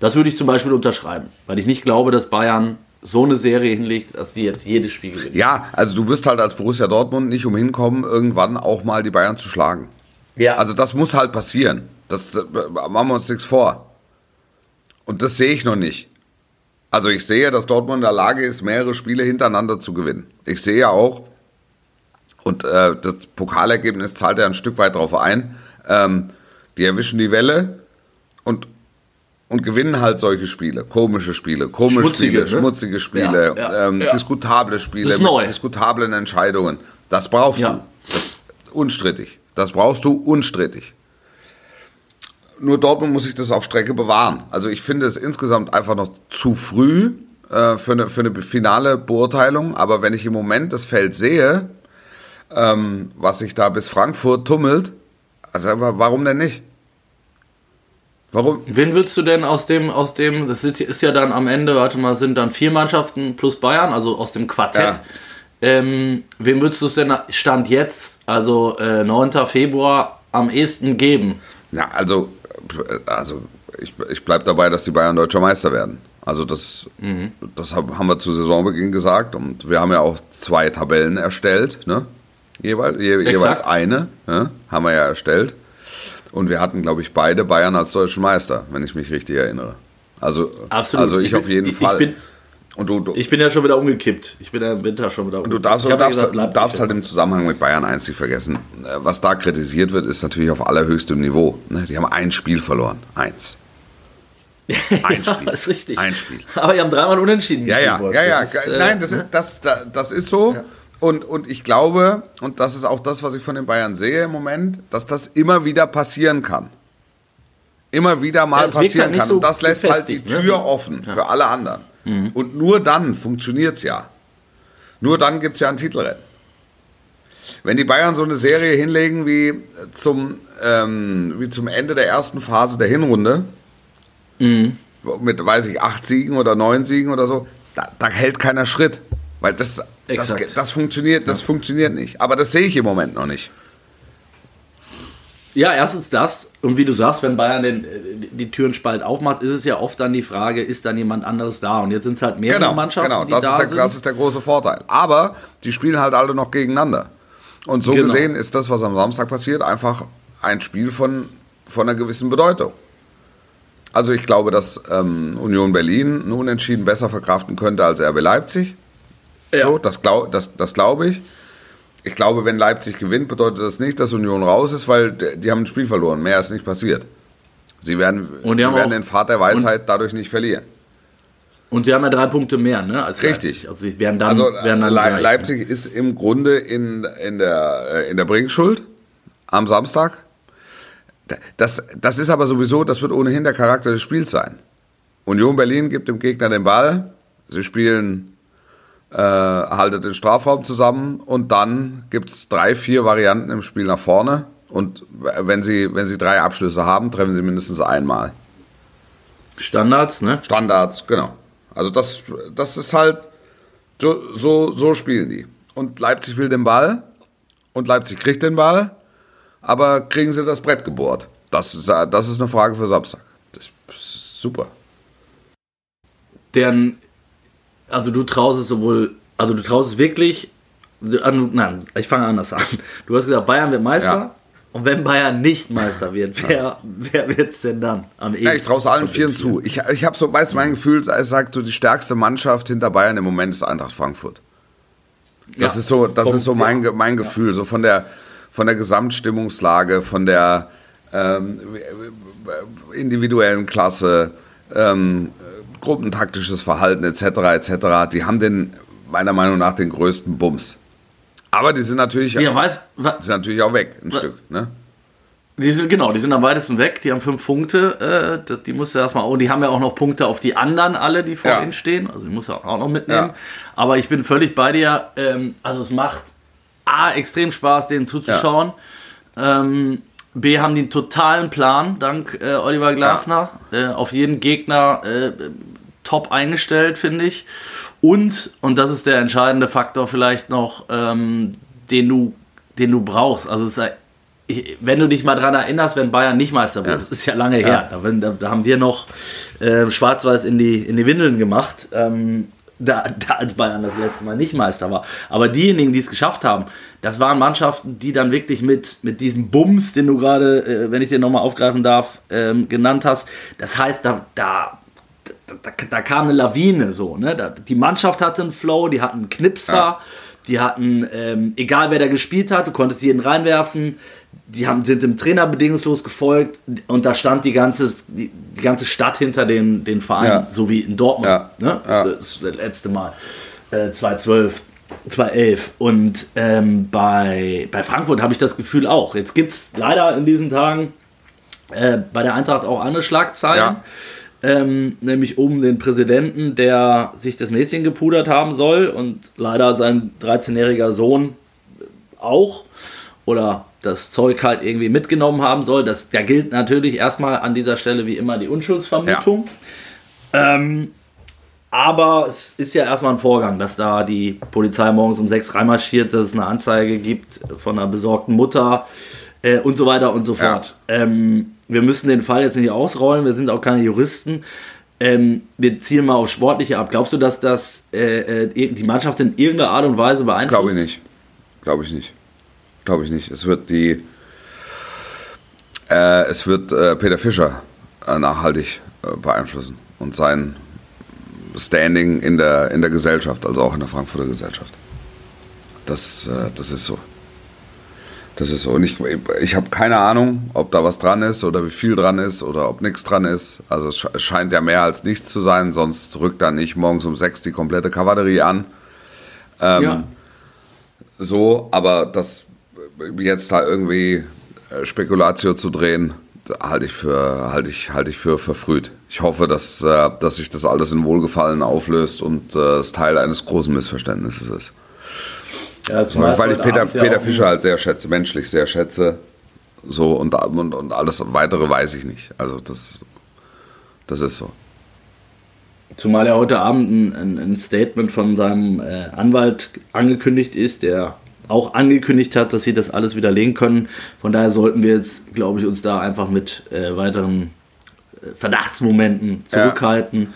[SPEAKER 2] Das würde ich zum Beispiel unterschreiben, weil ich nicht glaube, dass Bayern so eine Serie hinlegt, dass die jetzt jedes Spiel gewinnen.
[SPEAKER 1] Ja, also du wirst halt als Borussia Dortmund nicht umhin kommen, irgendwann auch mal die Bayern zu schlagen.
[SPEAKER 2] Ja.
[SPEAKER 1] Also das muss halt passieren. Das äh, machen wir uns nichts vor. Und das sehe ich noch nicht. Also ich sehe, dass Dortmund in der Lage ist, mehrere Spiele hintereinander zu gewinnen. Ich sehe auch, und äh, das Pokalergebnis zahlt ja ein Stück weit darauf ein, ähm, die erwischen die Welle und, und gewinnen halt solche Spiele, komische Spiele, komische
[SPEAKER 2] Schmutzige,
[SPEAKER 1] Spiele,
[SPEAKER 2] ne?
[SPEAKER 1] schmutzige Spiele,
[SPEAKER 2] Ja, ja,
[SPEAKER 1] ähm,
[SPEAKER 2] ja.
[SPEAKER 1] diskutable Spiele mit diskutablen Entscheidungen. Das brauchst
[SPEAKER 2] Ja.
[SPEAKER 1] du. Das ist unstrittig. Das brauchst du unstrittig. Nur Dortmund muss sich das auf Strecke bewahren. Also ich finde es insgesamt einfach noch zu früh äh, für, eine, für eine finale Beurteilung. Aber wenn ich im Moment das Feld sehe, ähm, was sich da bis Frankfurt tummelt, also warum denn nicht? Warum?
[SPEAKER 2] Wen würdest du denn aus dem, aus dem, das ist ja dann am Ende, warte mal, sind dann vier Mannschaften plus Bayern, also aus dem Quartett.
[SPEAKER 1] Ja.
[SPEAKER 2] Ähm, wem würdest du es denn Stand jetzt, also äh, 9. Februar, am ehesten geben?
[SPEAKER 1] Ja, also, also ich, ich bleibe dabei, dass die Bayern deutscher Meister werden. Also das, das hab- haben wir zu Saisonbeginn gesagt und wir haben ja auch zwei Tabellen erstellt, ne? Jeweils, je, jeweils eine ne? haben wir ja erstellt. Und wir hatten, glaube ich, beide Bayern als deutschen Meister, wenn ich mich richtig erinnere. Also,
[SPEAKER 2] Absolut.
[SPEAKER 1] also ich,
[SPEAKER 2] Ich bin-
[SPEAKER 1] auf jeden
[SPEAKER 2] ich- ich
[SPEAKER 1] Fall.
[SPEAKER 2] bin-
[SPEAKER 1] und du, du,
[SPEAKER 2] Ich bin ja schon wieder umgekippt. Ich bin ja im Winter schon wieder
[SPEAKER 1] Du
[SPEAKER 2] umgekippt.
[SPEAKER 1] darfst,
[SPEAKER 2] Ich
[SPEAKER 1] du
[SPEAKER 2] hab ja
[SPEAKER 1] darfst,
[SPEAKER 2] gesagt,
[SPEAKER 1] du
[SPEAKER 2] Leipzig
[SPEAKER 1] darfst halt im Zusammenhang mit Bayern eins nicht vergessen. Äh, Was da kritisiert wird, ist natürlich auf allerhöchstem Niveau. ne? Die haben ein Spiel verloren. Eins. Ein
[SPEAKER 2] Ja,
[SPEAKER 1] Spiel.
[SPEAKER 2] ist richtig.
[SPEAKER 1] Ein Spiel.
[SPEAKER 2] Aber die haben dreimal unentschieden
[SPEAKER 1] Ja, ja,
[SPEAKER 2] gespielt,
[SPEAKER 1] ja, ja.
[SPEAKER 2] Das ist, äh,
[SPEAKER 1] Nein, das, ist- das, das, das ist so. Und, und ich glaube, und das ist auch das, was ich von den Bayern sehe im Moment, dass das immer wieder passieren kann. Immer wieder mal
[SPEAKER 2] Ja,
[SPEAKER 1] passieren
[SPEAKER 2] halt
[SPEAKER 1] kann.
[SPEAKER 2] so
[SPEAKER 1] und das lässt halt die
[SPEAKER 2] ne?
[SPEAKER 1] Tür offen für alle anderen. Und nur dann funktioniert es ja. Nur dann gibt es ja ein Titelrennen. Wenn die Bayern so eine Serie hinlegen wie zum, ähm, wie zum Ende der ersten Phase der Hinrunde, mit, weiß ich, acht Siegen oder neun Siegen oder so, da, da hält keiner Schritt. Weil das, das, das funktioniert, das funktioniert nicht. Aber das sehe ich im Moment noch nicht.
[SPEAKER 2] Ja, erstens das. Und wie du sagst, wenn Bayern den, die Türen spalt aufmacht, ist es ja oft dann die Frage, ist dann jemand anderes da? Und jetzt sind es halt mehrere
[SPEAKER 1] Genau,
[SPEAKER 2] Mannschaften,
[SPEAKER 1] genau.
[SPEAKER 2] die
[SPEAKER 1] Das,
[SPEAKER 2] da
[SPEAKER 1] ist der,
[SPEAKER 2] sind.
[SPEAKER 1] das ist der große Vorteil. Aber die spielen halt alle noch gegeneinander. Und so
[SPEAKER 2] Genau.
[SPEAKER 1] gesehen ist das, was am Samstag passiert, einfach ein Spiel von, von einer gewissen Bedeutung. Also ich glaube, dass ähm, Union Berlin ein Unentschieden besser verkraften könnte als RB Leipzig.
[SPEAKER 2] Ja.
[SPEAKER 1] So, das glaube das, das glaub ich. Ich glaube, wenn Leipzig gewinnt, bedeutet das nicht, dass Union raus ist, weil die haben ein Spiel verloren. Mehr ist nicht passiert. Sie werden,
[SPEAKER 2] Und die
[SPEAKER 1] die werden den Pfad der Weisheit dadurch nicht verlieren.
[SPEAKER 2] Und die haben ja drei Punkte mehr, ne? Als
[SPEAKER 1] Richtig.
[SPEAKER 2] Leipzig. Also sie werden dann,
[SPEAKER 1] Also
[SPEAKER 2] werden dann
[SPEAKER 1] Le
[SPEAKER 2] gleich,
[SPEAKER 1] Leipzig ist im Grunde in, in, der, äh, in der Bringschuld am Samstag. Das, das ist aber sowieso, das wird ohnehin der Charakter des Spiels sein. Union Berlin gibt dem Gegner den Ball, sie spielen, äh, haltet den Strafraum zusammen und dann gibt es drei, vier Varianten im Spiel nach vorne. Und wenn sie, wenn sie drei Abschlüsse haben, treffen sie mindestens einmal.
[SPEAKER 2] Standards, ne?
[SPEAKER 1] Standards, genau. Also das, das ist halt, so, so, so spielen die. Und Leipzig will den Ball und Leipzig kriegt den Ball, aber kriegen sie das Brett gebohrt? Das ist, das ist eine Frage für Samstag. Das ist super.
[SPEAKER 2] deren, also du traust es sowohl, also du traust es wirklich, also, nein, ich fange anders an. Du hast gesagt, Bayern wird Meister.
[SPEAKER 1] Ja.
[SPEAKER 2] Und wenn Bayern nicht Meister wird, wer, wer wird es denn dann am ehesten?
[SPEAKER 1] Ja, ich traue allen Vieren zu. Ich, ich habe so, weißt du, mein Gefühl, es sagt so, die stärkste Mannschaft hinter Bayern im Moment ist Eintracht Frankfurt. Das
[SPEAKER 2] Ja,
[SPEAKER 1] ist so, das
[SPEAKER 2] vom-
[SPEAKER 1] ist so mein, mein Gefühl, so von der, von der Gesamtstimmungslage, von der ähm, individuellen Klasse, ähm, gruppentaktisches Verhalten etc. etc. Die haben den meiner Meinung nach den größten Bums. Aber die sind natürlich,
[SPEAKER 2] Ja, weiß,
[SPEAKER 1] sind natürlich auch weg, ein Stück. Ne?
[SPEAKER 2] die sind, genau, die sind am weitesten weg, die haben fünf Punkte, äh, die musst du erstmal, und die haben ja auch noch Punkte auf die anderen alle, die vor
[SPEAKER 1] Ja.
[SPEAKER 2] ihnen stehen, also die muss er auch noch mitnehmen.
[SPEAKER 1] Ja.
[SPEAKER 2] Aber ich bin völlig bei dir, ähm, also es macht A, extrem Spaß, denen zuzuschauen. Ähm, B, haben einen totalen Plan, dank äh, Oliver Glasner, äh, auf jeden Gegner äh, top eingestellt, finde ich. Und, und das ist der entscheidende Faktor vielleicht noch, ähm, den du den du brauchst. Also es ist, wenn du dich mal dran erinnerst, wenn Bayern nicht Meister wurde, ja. das ist ja lange ja. her, da, da, da, haben wir noch äh, Schwarz-Weiß in die, in die Windeln gemacht. Ähm, da, da, als Bayern das letzte Mal nicht Meister war. Aber diejenigen, die es geschafft haben, das waren Mannschaften, die dann wirklich mit, mit diesem Bums, den du gerade, äh, wenn ich den nochmal aufgreifen darf, ähm, genannt hast, das heißt, da, da, da, da, kam eine Lawine so. Ne? Da, die Mannschaft hatte einen Flow, die hatten einen Knipser, ja. die hatten, ähm, egal wer da gespielt hat, du konntest jeden reinwerfen die haben, sind dem Trainer bedingungslos gefolgt und da stand die ganze, die, die ganze Stadt hinter den, den Verein, ja. so wie in Dortmund. Ja. Ne? Ja. Das, letzte Mal. Äh, 2012, 2011. Und ähm, bei, bei Frankfurt habe ich das Gefühl auch. Jetzt gibt es leider in diesen Tagen äh, bei der Eintracht auch andere Schlagzeilen. Ähm, nämlich um den Präsidenten, der sich das Näschen gepudert haben soll und leider sein 13-jähriger Sohn auch oder das Zeug halt irgendwie mitgenommen haben soll. Das, da gilt natürlich erstmal an dieser Stelle wie immer die Unschuldsvermutung. Ja. Ähm, aber es ist ja erstmal ein Vorgang, dass da die Polizei morgens um sechs reinmarschiert, dass es eine Anzeige gibt von einer besorgten Mutter äh, und so weiter und so fort. Ja. Ähm, wir müssen den Fall jetzt nicht ausrollen, wir sind auch keine Juristen. Ähm, wir zielen mal auf Sportliche ab. Glaubst du, dass das äh, äh die Mannschaft in irgendeiner Art und Weise beeinflusst?
[SPEAKER 1] Glaube ich nicht. Glaube ich nicht. Glaube ich nicht. Es wird die. Äh, es wird äh, Peter Fischer äh, nachhaltig äh, beeinflussen und sein Standing in der, in der Gesellschaft, also auch in der Frankfurter Gesellschaft. Das, äh, das ist so. Das ist so. Und ich, ich habe keine Ahnung, ob da was dran ist oder wie viel dran ist oder ob nichts dran ist. Also es scheint ja mehr als nichts zu sein, sonst rückt dann nicht morgens um sechs die komplette Kavallerie an. Ähm, ja. So, aber das jetzt da irgendwie äh, Spekulatio zu drehen, halte ich für halte ich halte ich für verfrüht. Ich hoffe, dass äh, dass sich das alles in Wohlgefallen auflöst und äh, es Teil eines großen Missverständnisses ist. Ja, weil ich Peter, Peter Fischer halt sehr schätze, menschlich sehr schätze. So und, und, und alles weitere weiß ich nicht. Also das, das ist so.
[SPEAKER 2] Zumal ja heute Abend ein, ein Statement von seinem äh, Anwalt angekündigt ist, der auch angekündigt hat, dass sie das alles widerlegen können. Von daher sollten wir jetzt, glaube ich, uns da einfach mit äh, weiteren äh, Verdachtsmomenten zurückhalten. Ja.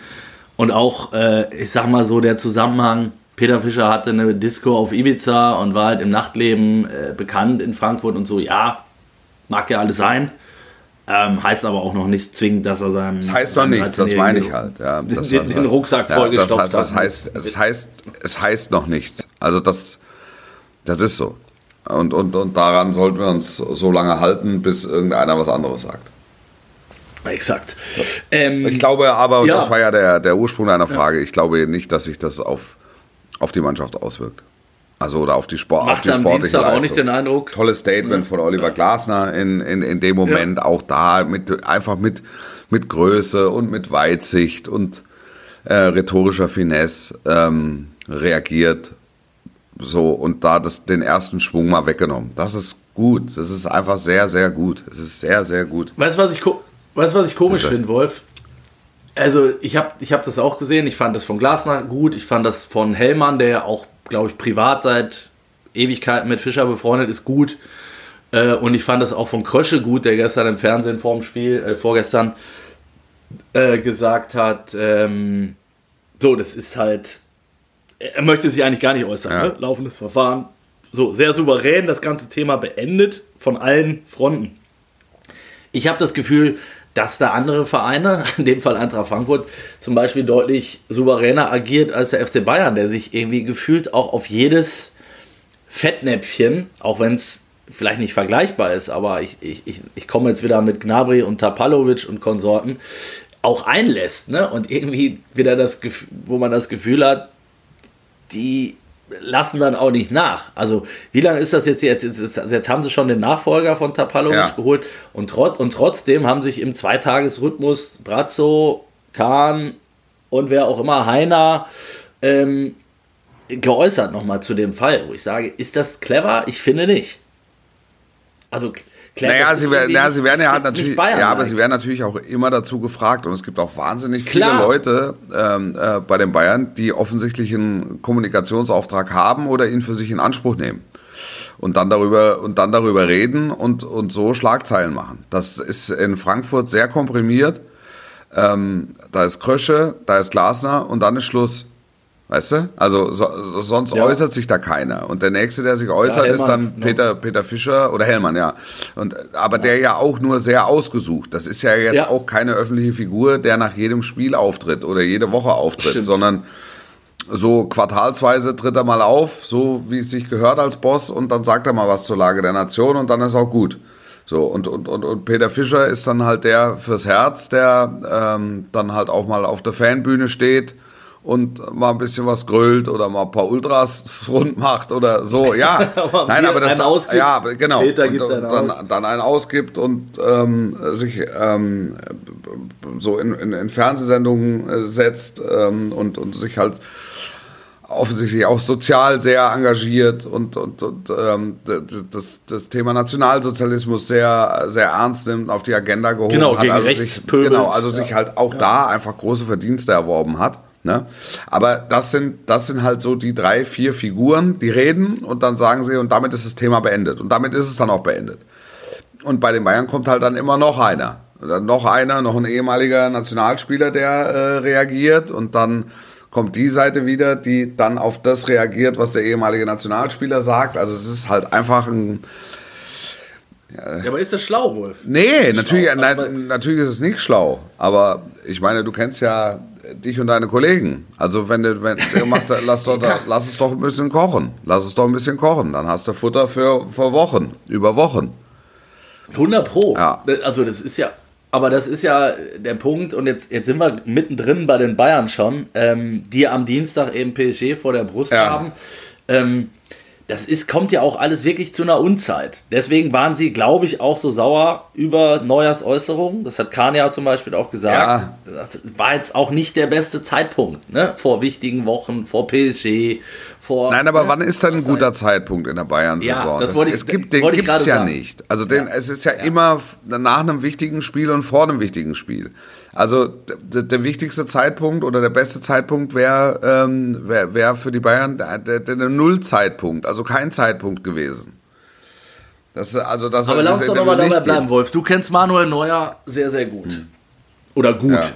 [SPEAKER 2] Und auch, äh, ich sag mal so, der Zusammenhang, Peter Fischer hatte eine Disco auf Ibiza und war halt im Nachtleben äh, bekannt in Frankfurt und so, ja, mag ja alles sein. Ähm, heißt aber auch noch nicht zwingend, dass er seinen.
[SPEAKER 1] Das heißt doch nichts, das meine ich halt. Ja,
[SPEAKER 2] den, den, den Rucksack ja, vollgestopft
[SPEAKER 1] das heißt, das heißt, es heißt, es heißt noch nichts. Also das, das ist so. Und, und, und daran sollten wir uns so lange halten, bis irgendeiner was anderes sagt.
[SPEAKER 2] Exakt.
[SPEAKER 1] Ähm, ich glaube aber, ja. das war ja der, der Ursprung deiner Frage, ja. ich glaube nicht, dass sich das auf, auf die Mannschaft auswirkt. Also oder auf die, Sport, auf die sportliche Leistung.
[SPEAKER 2] auch nicht den Eindruck.
[SPEAKER 1] Tolles Statement ja. von Oliver Glasner in, in, in dem Moment, auch da mit einfach mit, mit Größe und mit Weitsicht und äh, rhetorischer Finesse ähm, reagiert so, und da das, den ersten Schwung mal weggenommen. Das ist gut. Das ist einfach sehr, sehr gut. Es ist sehr, sehr gut.
[SPEAKER 2] Weißt du, was ich, weißt, was ich komisch finde, Wolf? Also, ich habe ich hab das auch gesehen. Ich fand das von Glasner gut. Ich fand das von Hellmann, der ja auch, glaube ich, privat seit Ewigkeiten mit Fischer befreundet ist, gut. Äh, und ich fand das auch von Krösche gut, der gestern im Fernsehen vor dem Spiel, äh, vorgestern, äh, gesagt hat, ähm, so, das ist halt er möchte sich eigentlich gar nicht äußern. Ja. Ne? Laufendes Verfahren. So, sehr souverän das ganze Thema beendet von allen Fronten. Ich habe das Gefühl, dass da andere Vereine, in dem Fall Eintracht Frankfurt, zum Beispiel deutlich souveräner agiert als der FC Bayern, der sich irgendwie gefühlt auch auf jedes Fettnäpfchen, auch wenn es vielleicht nicht vergleichbar ist, aber ich, ich, ich, ich komme jetzt wieder mit Gnabry und Tapalovic und Konsorten, auch einlässt. Ne? Und irgendwie wieder das, wo man das Gefühl hat, die lassen dann auch nicht nach. Also, wie lange ist das jetzt? Jetzt, jetzt, jetzt haben sie schon den Nachfolger von Tapalovic ja. geholt und, trot, und trotzdem haben sich im Zweitagesrhythmus Brazzo, Kahn und wer auch immer, Heiner, ähm, geäußert nochmal zu dem Fall, wo ich sage, ist das clever? Ich finde nicht. Also,
[SPEAKER 1] Klar, naja, sie, werden, naja, sie werden ja halt natürlich, ja, aber sie werden natürlich auch immer dazu gefragt und es gibt auch wahnsinnig viele Klar. Leute ähm, äh, bei den Bayern, die offensichtlich einen Kommunikationsauftrag haben oder ihn für sich in Anspruch nehmen. und dann darüber und dann darüber reden und, und so Schlagzeilen machen. Das ist in Frankfurt sehr komprimiert. Ähm, da ist Krösche, da ist Glasner und dann ist Schluss. Weißt du? Also so, sonst ja. äußert sich da keiner. Und der nächste, der sich äußert, ja, ist dann? Peter, Peter Fischer oder Hellmann, ja. Und, aber ja. der ja auch nur sehr ausgesucht. Das ist ja jetzt auch keine öffentliche Figur, der nach jedem Spiel auftritt oder jede Woche auftritt, Stimmt. sondern so quartalsweise tritt er mal auf, so wie es sich gehört als Boss und dann sagt er mal was zur Lage der Nation und dann ist auch gut. So, und, und, und, und Peter Fischer ist dann halt der fürs Herz, der ähm, dann halt auch mal auf der Fanbühne steht und mal ein bisschen was grölt oder mal ein paar Ultras rund macht oder so. Ja, aber nein, aber das ausgibt, ja genau Peter und, und dann, aus. dann einen ausgibt und ähm, sich ähm, so in, in, in Fernsehsendungen äh, setzt ähm, und, und sich halt offensichtlich auch sozial sehr engagiert und, und, und ähm, das, das Thema Nationalsozialismus sehr, sehr ernst nimmt, auf die Agenda gehoben genau, hat. Also sich, genau, also ja. sich halt auch ja. da einfach große Verdienste erworben hat. Ne? Aber das sind, das sind halt so die drei, vier Figuren, die reden und dann sagen sie, und damit ist das Thema beendet. Und damit ist es dann auch beendet. Und bei den Bayern kommt halt dann immer noch einer. dann noch einer, noch ein ehemaliger Nationalspieler, der äh, reagiert. Und dann kommt die Seite wieder, die dann auf das reagiert, was der ehemalige Nationalspieler sagt. Also es ist halt einfach ein.
[SPEAKER 2] Ja, ja aber ist das schlau, Wolf?
[SPEAKER 1] Nee, natürlich, schlau, nein, natürlich ist es nicht schlau. Aber ich meine, du kennst ja dich und deine Kollegen. Also wenn du, wenn du machst, lass, doch, lass es doch ein bisschen kochen. Lass es doch ein bisschen kochen. Dann hast du Futter für, für Wochen, über Wochen.
[SPEAKER 2] 100 Pro. Ja. Also das ist ja, aber das ist ja der Punkt und jetzt, jetzt sind wir mittendrin bei den Bayern schon, ähm, die am Dienstag eben PSG vor der Brust ja. haben. Ähm, das ist, kommt ja auch alles wirklich zu einer Unzeit. Deswegen waren sie, glaube ich, auch so sauer über Neuers Äußerungen. Das hat Kahn ja zum Beispiel auch gesagt. Ja. Das war jetzt auch nicht der beste Zeitpunkt, ne? Vor wichtigen Wochen, vor PSG, vor.
[SPEAKER 1] Nein, aber wann ist dann ein guter Zeitpunkt in der Bayern-Saison? Ja, das wollte ich, es gibt, den gibt es ja sagen. nicht. Also den, ja. es ist ja, ja, immer nach einem wichtigen Spiel und vor einem wichtigen Spiel. Also der, wichtigste Zeitpunkt oder der beste Zeitpunkt wäre ähm, wär, wär für die Bayern der, der, der Nullzeitpunkt, also kein Zeitpunkt gewesen.
[SPEAKER 2] Das, also das, Aber lass uns doch nochmal dabei bleiben, Wolf. Du kennst Manuel Neuer sehr, sehr gut. Hm. Oder gut. Ja.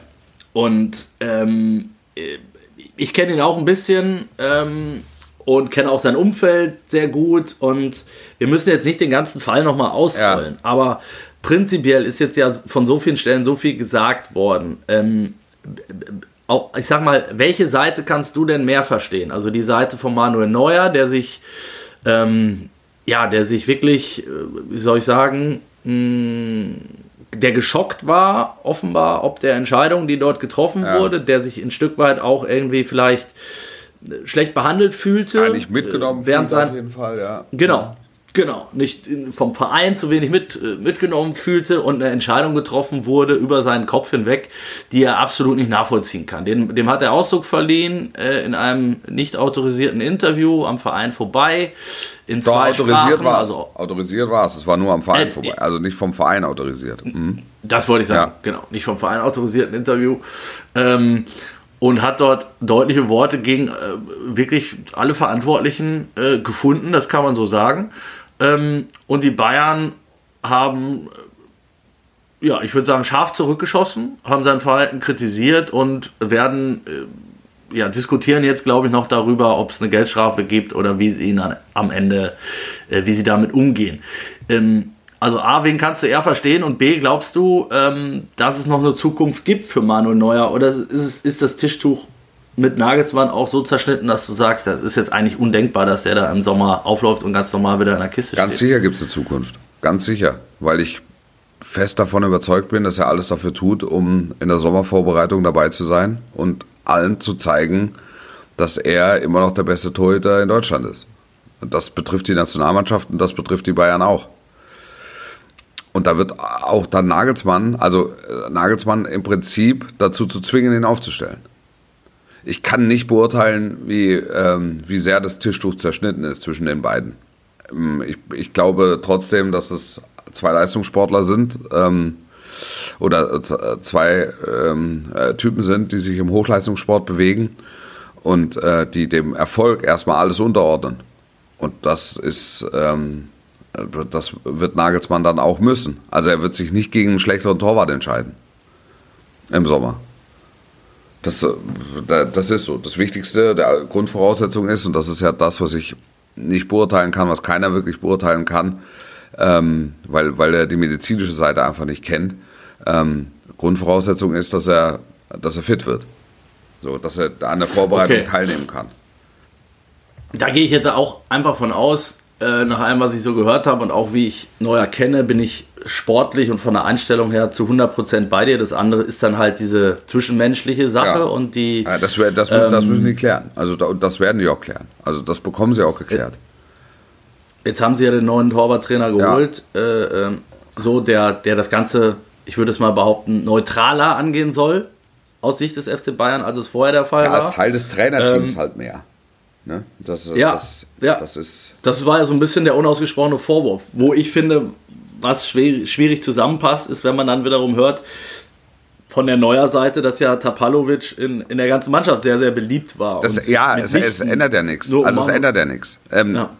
[SPEAKER 2] Und ähm, ich kenne ihn auch ein bisschen ähm, und kenne auch sein Umfeld sehr gut. Und wir müssen jetzt nicht den ganzen Fall nochmal ausrollen. Ja. Aber prinzipiell ist jetzt ja von so vielen Stellen so viel gesagt worden. Ähm, auch, ich sag mal, welche Seite kannst du denn mehr verstehen? Also die Seite von Manuel Neuer, der sich, ähm, ja, der sich wirklich, äh, wie soll ich sagen, mh, mm, der geschockt war, offenbar, ob der Entscheidung, die dort getroffen ja. wurde, der sich ein Stück weit auch irgendwie vielleicht schlecht behandelt fühlte.
[SPEAKER 1] Ja, nicht mitgenommen,
[SPEAKER 2] äh, während sein, auf jeden Fall, ja. Genau. Genau, nicht vom Verein zu wenig mit, äh, mitgenommen fühlte und eine Entscheidung getroffen wurde über seinen Kopf hinweg, die er absolut nicht nachvollziehen kann. Dem, dem hat er Ausdruck verliehen äh, in einem nicht autorisierten Interview am Verein vorbei. In
[SPEAKER 1] Doch, zwei autorisiert war es. Also, autorisiert war es. Es war nur am Verein äh, vorbei. Also nicht vom Verein autorisiert. Mhm.
[SPEAKER 2] Das wollte ich sagen, ja. genau. Nicht vom Verein autorisierten Interview. Ähm, und hat dort deutliche Worte gegen äh, wirklich alle Verantwortlichen äh, gefunden, das kann man so sagen. Ähm, und die Bayern haben, ja, ich würde sagen, scharf zurückgeschossen, haben sein Verhalten kritisiert und werden, äh, ja, diskutieren jetzt, glaube ich, noch darüber, ob es eine Geldstrafe gibt oder wie sie ihn an, am Ende, äh, wie sie damit umgehen. Ähm, also A, wen kannst du eher verstehen und B, glaubst du, ähm, dass es noch eine Zukunft gibt für Manuel Neuer oder ist, es, ist das Tischtuch mit Nagelsmann auch so zerschnitten, dass du sagst, das ist jetzt eigentlich undenkbar, dass der da im Sommer aufläuft und ganz normal wieder in der Kiste
[SPEAKER 1] ganz steht. Ganz sicher gibt es eine Zukunft. Ganz sicher. Weil ich fest davon überzeugt bin, dass er alles dafür tut, um in der Sommervorbereitung dabei zu sein und allen zu zeigen, dass er immer noch der beste Torhüter in Deutschland ist. Und das betrifft die Nationalmannschaft und das betrifft die Bayern auch. Und da wird auch dann Nagelsmann, also äh, Nagelsmann im Prinzip dazu zu zwingen, ihn aufzustellen ich kann nicht beurteilen, wie, ähm, wie sehr das Tischtuch zerschnitten ist zwischen den beiden. Ähm, ich, ich glaube trotzdem, dass es zwei Leistungssportler sind ähm, oder äh, zwei ähm, äh, Typen sind, die sich im Hochleistungssport bewegen und äh, die dem Erfolg erstmal alles unterordnen. Und das ist, ähm, das wird Nagelsmann dann auch müssen. Also er wird sich nicht gegen einen schlechteren Torwart entscheiden. Im Sommer. Das, äh, das ist so. Das Wichtigste, der Grundvoraussetzung ist, und das ist ja das, was ich nicht beurteilen kann, was keiner wirklich beurteilen kann, ähm, weil, weil er die medizinische Seite einfach nicht kennt. Ähm, Grundvoraussetzung ist, dass er, dass er fit wird. So, dass er an der Vorbereitung okay. teilnehmen kann.
[SPEAKER 2] Da gehe ich jetzt auch einfach von aus, äh, nach allem, was ich so gehört habe und auch wie ich Neuer kenne, bin ich sportlich und von der Einstellung her zu 100% bei dir. Das andere ist dann halt diese zwischenmenschliche Sache ja. und die.
[SPEAKER 1] Ja, das, wär, das, ähm, das, müssen die klären. Also das werden die auch klären. Also das bekommen sie auch geklärt.
[SPEAKER 2] Jetzt haben sie ja den neuen Torwarttrainer geholt, ja. äh, äh, so der, der das Ganze, ich würde es mal behaupten, neutraler angehen soll aus Sicht des FC Bayern, als es vorher der Fall ja, war.
[SPEAKER 1] Als Teil des Trainerteams ähm, halt mehr. Ne?
[SPEAKER 2] Das, ja, das, ja, das ist. Das war ja so ein bisschen der unausgesprochene Vorwurf, wo ich finde, was schwierig, zusammenpasst, ist, wenn man dann wiederum hört, von der neuer Seite, dass ja Tapalovic in, in der ganzen Mannschaft sehr, sehr beliebt war.
[SPEAKER 1] Das, ja, es, es, ändert ja nichts. So also es ändert ja nichts. Ähm, ja.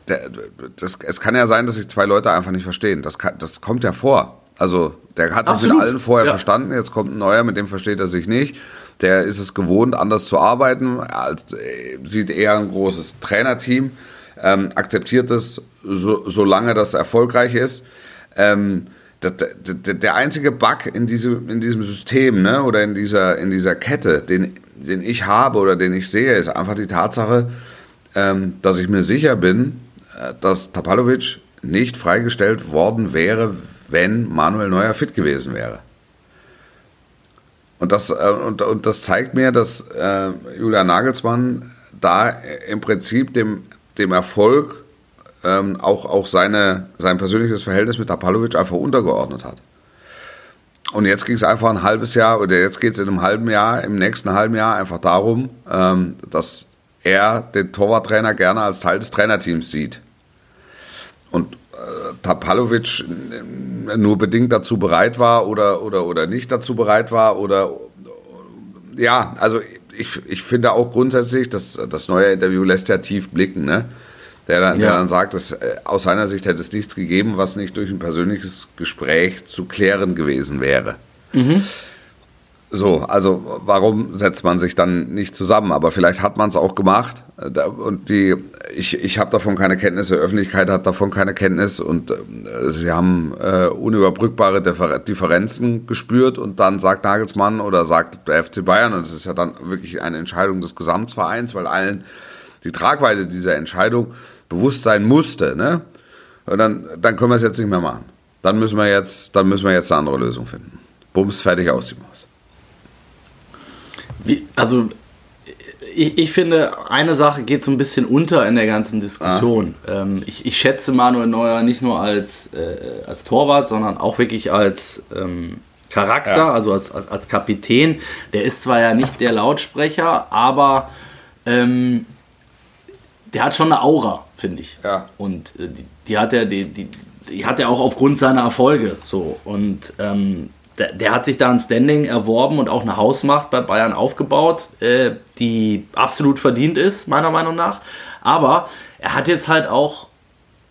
[SPEAKER 1] es kann ja sein, dass sich zwei Leute einfach nicht verstehen. Das, kann, das kommt ja vor. Also der hat sich Absolut. mit allen vorher ja. verstanden, jetzt kommt ein neuer, mit dem versteht er sich nicht der ist es gewohnt, anders zu arbeiten, als, äh, sieht eher ein großes Trainerteam, ähm, akzeptiert es, so, solange das erfolgreich ist. Ähm, der, der, der, einzige Bug in diesem, in diesem System ne, oder in dieser, in dieser Kette, den, den ich habe oder den ich sehe, ist einfach die Tatsache, ähm, dass ich mir sicher bin, äh, dass Tapalovic nicht freigestellt worden wäre, wenn Manuel Neuer fit gewesen wäre. Und das, äh, und, und das zeigt mir, dass äh, Julian Nagelsmann da im Prinzip dem, dem Erfolg ähm, auch, auch seine, sein persönliches Verhältnis mit Tapalovic einfach untergeordnet hat. Und jetzt ging es einfach ein halbes Jahr, oder jetzt geht es in einem halben Jahr, im nächsten halben Jahr einfach darum, ähm, dass er den Torwarttrainer gerne als Teil des Trainerteams sieht. Und Tapalovic nur bedingt dazu bereit war oder, oder, oder nicht dazu bereit war oder ja, also ich, ich finde auch grundsätzlich, dass das neue Interview lässt ja tief blicken, ne? Der dann, ja. der dann sagt, dass äh, aus seiner Sicht hätte es nichts gegeben, was nicht durch ein persönliches Gespräch zu klären gewesen wäre. Mhm. So, also warum setzt man sich dann nicht zusammen? Aber vielleicht hat man es auch gemacht. Und die, ich, ich habe davon keine Kenntnis, die Öffentlichkeit hat davon keine Kenntnis und äh, sie haben äh, unüberbrückbare Differenzen gespürt und dann sagt Nagelsmann oder sagt der FC Bayern, und es ist ja dann wirklich eine Entscheidung des Gesamtvereins, weil allen die Tragweite dieser Entscheidung bewusst sein musste, ne? Und dann, dann können wir es jetzt nicht mehr machen. Dann müssen wir jetzt, dann müssen wir jetzt eine andere Lösung finden. Bums, fertig aus die Maus.
[SPEAKER 2] Wie, also ich, ich, finde, eine Sache geht so ein bisschen unter in der ganzen Diskussion. Ah. Ähm, ich, ich, schätze Manuel Neuer nicht nur als, äh, als Torwart, sondern auch wirklich als ähm, Charakter, ja. also als, als, als, Kapitän. Der ist zwar ja nicht der Lautsprecher, aber ähm, der hat schon eine Aura, finde ich. Ja. Und äh, die, die, hat er, die, die, die, hat er auch aufgrund seiner Erfolge. So. Und ähm, der, der, hat sich da ein Standing erworben und auch eine Hausmacht bei Bayern aufgebaut, äh, die absolut verdient ist, meiner Meinung nach. Aber er hat jetzt halt auch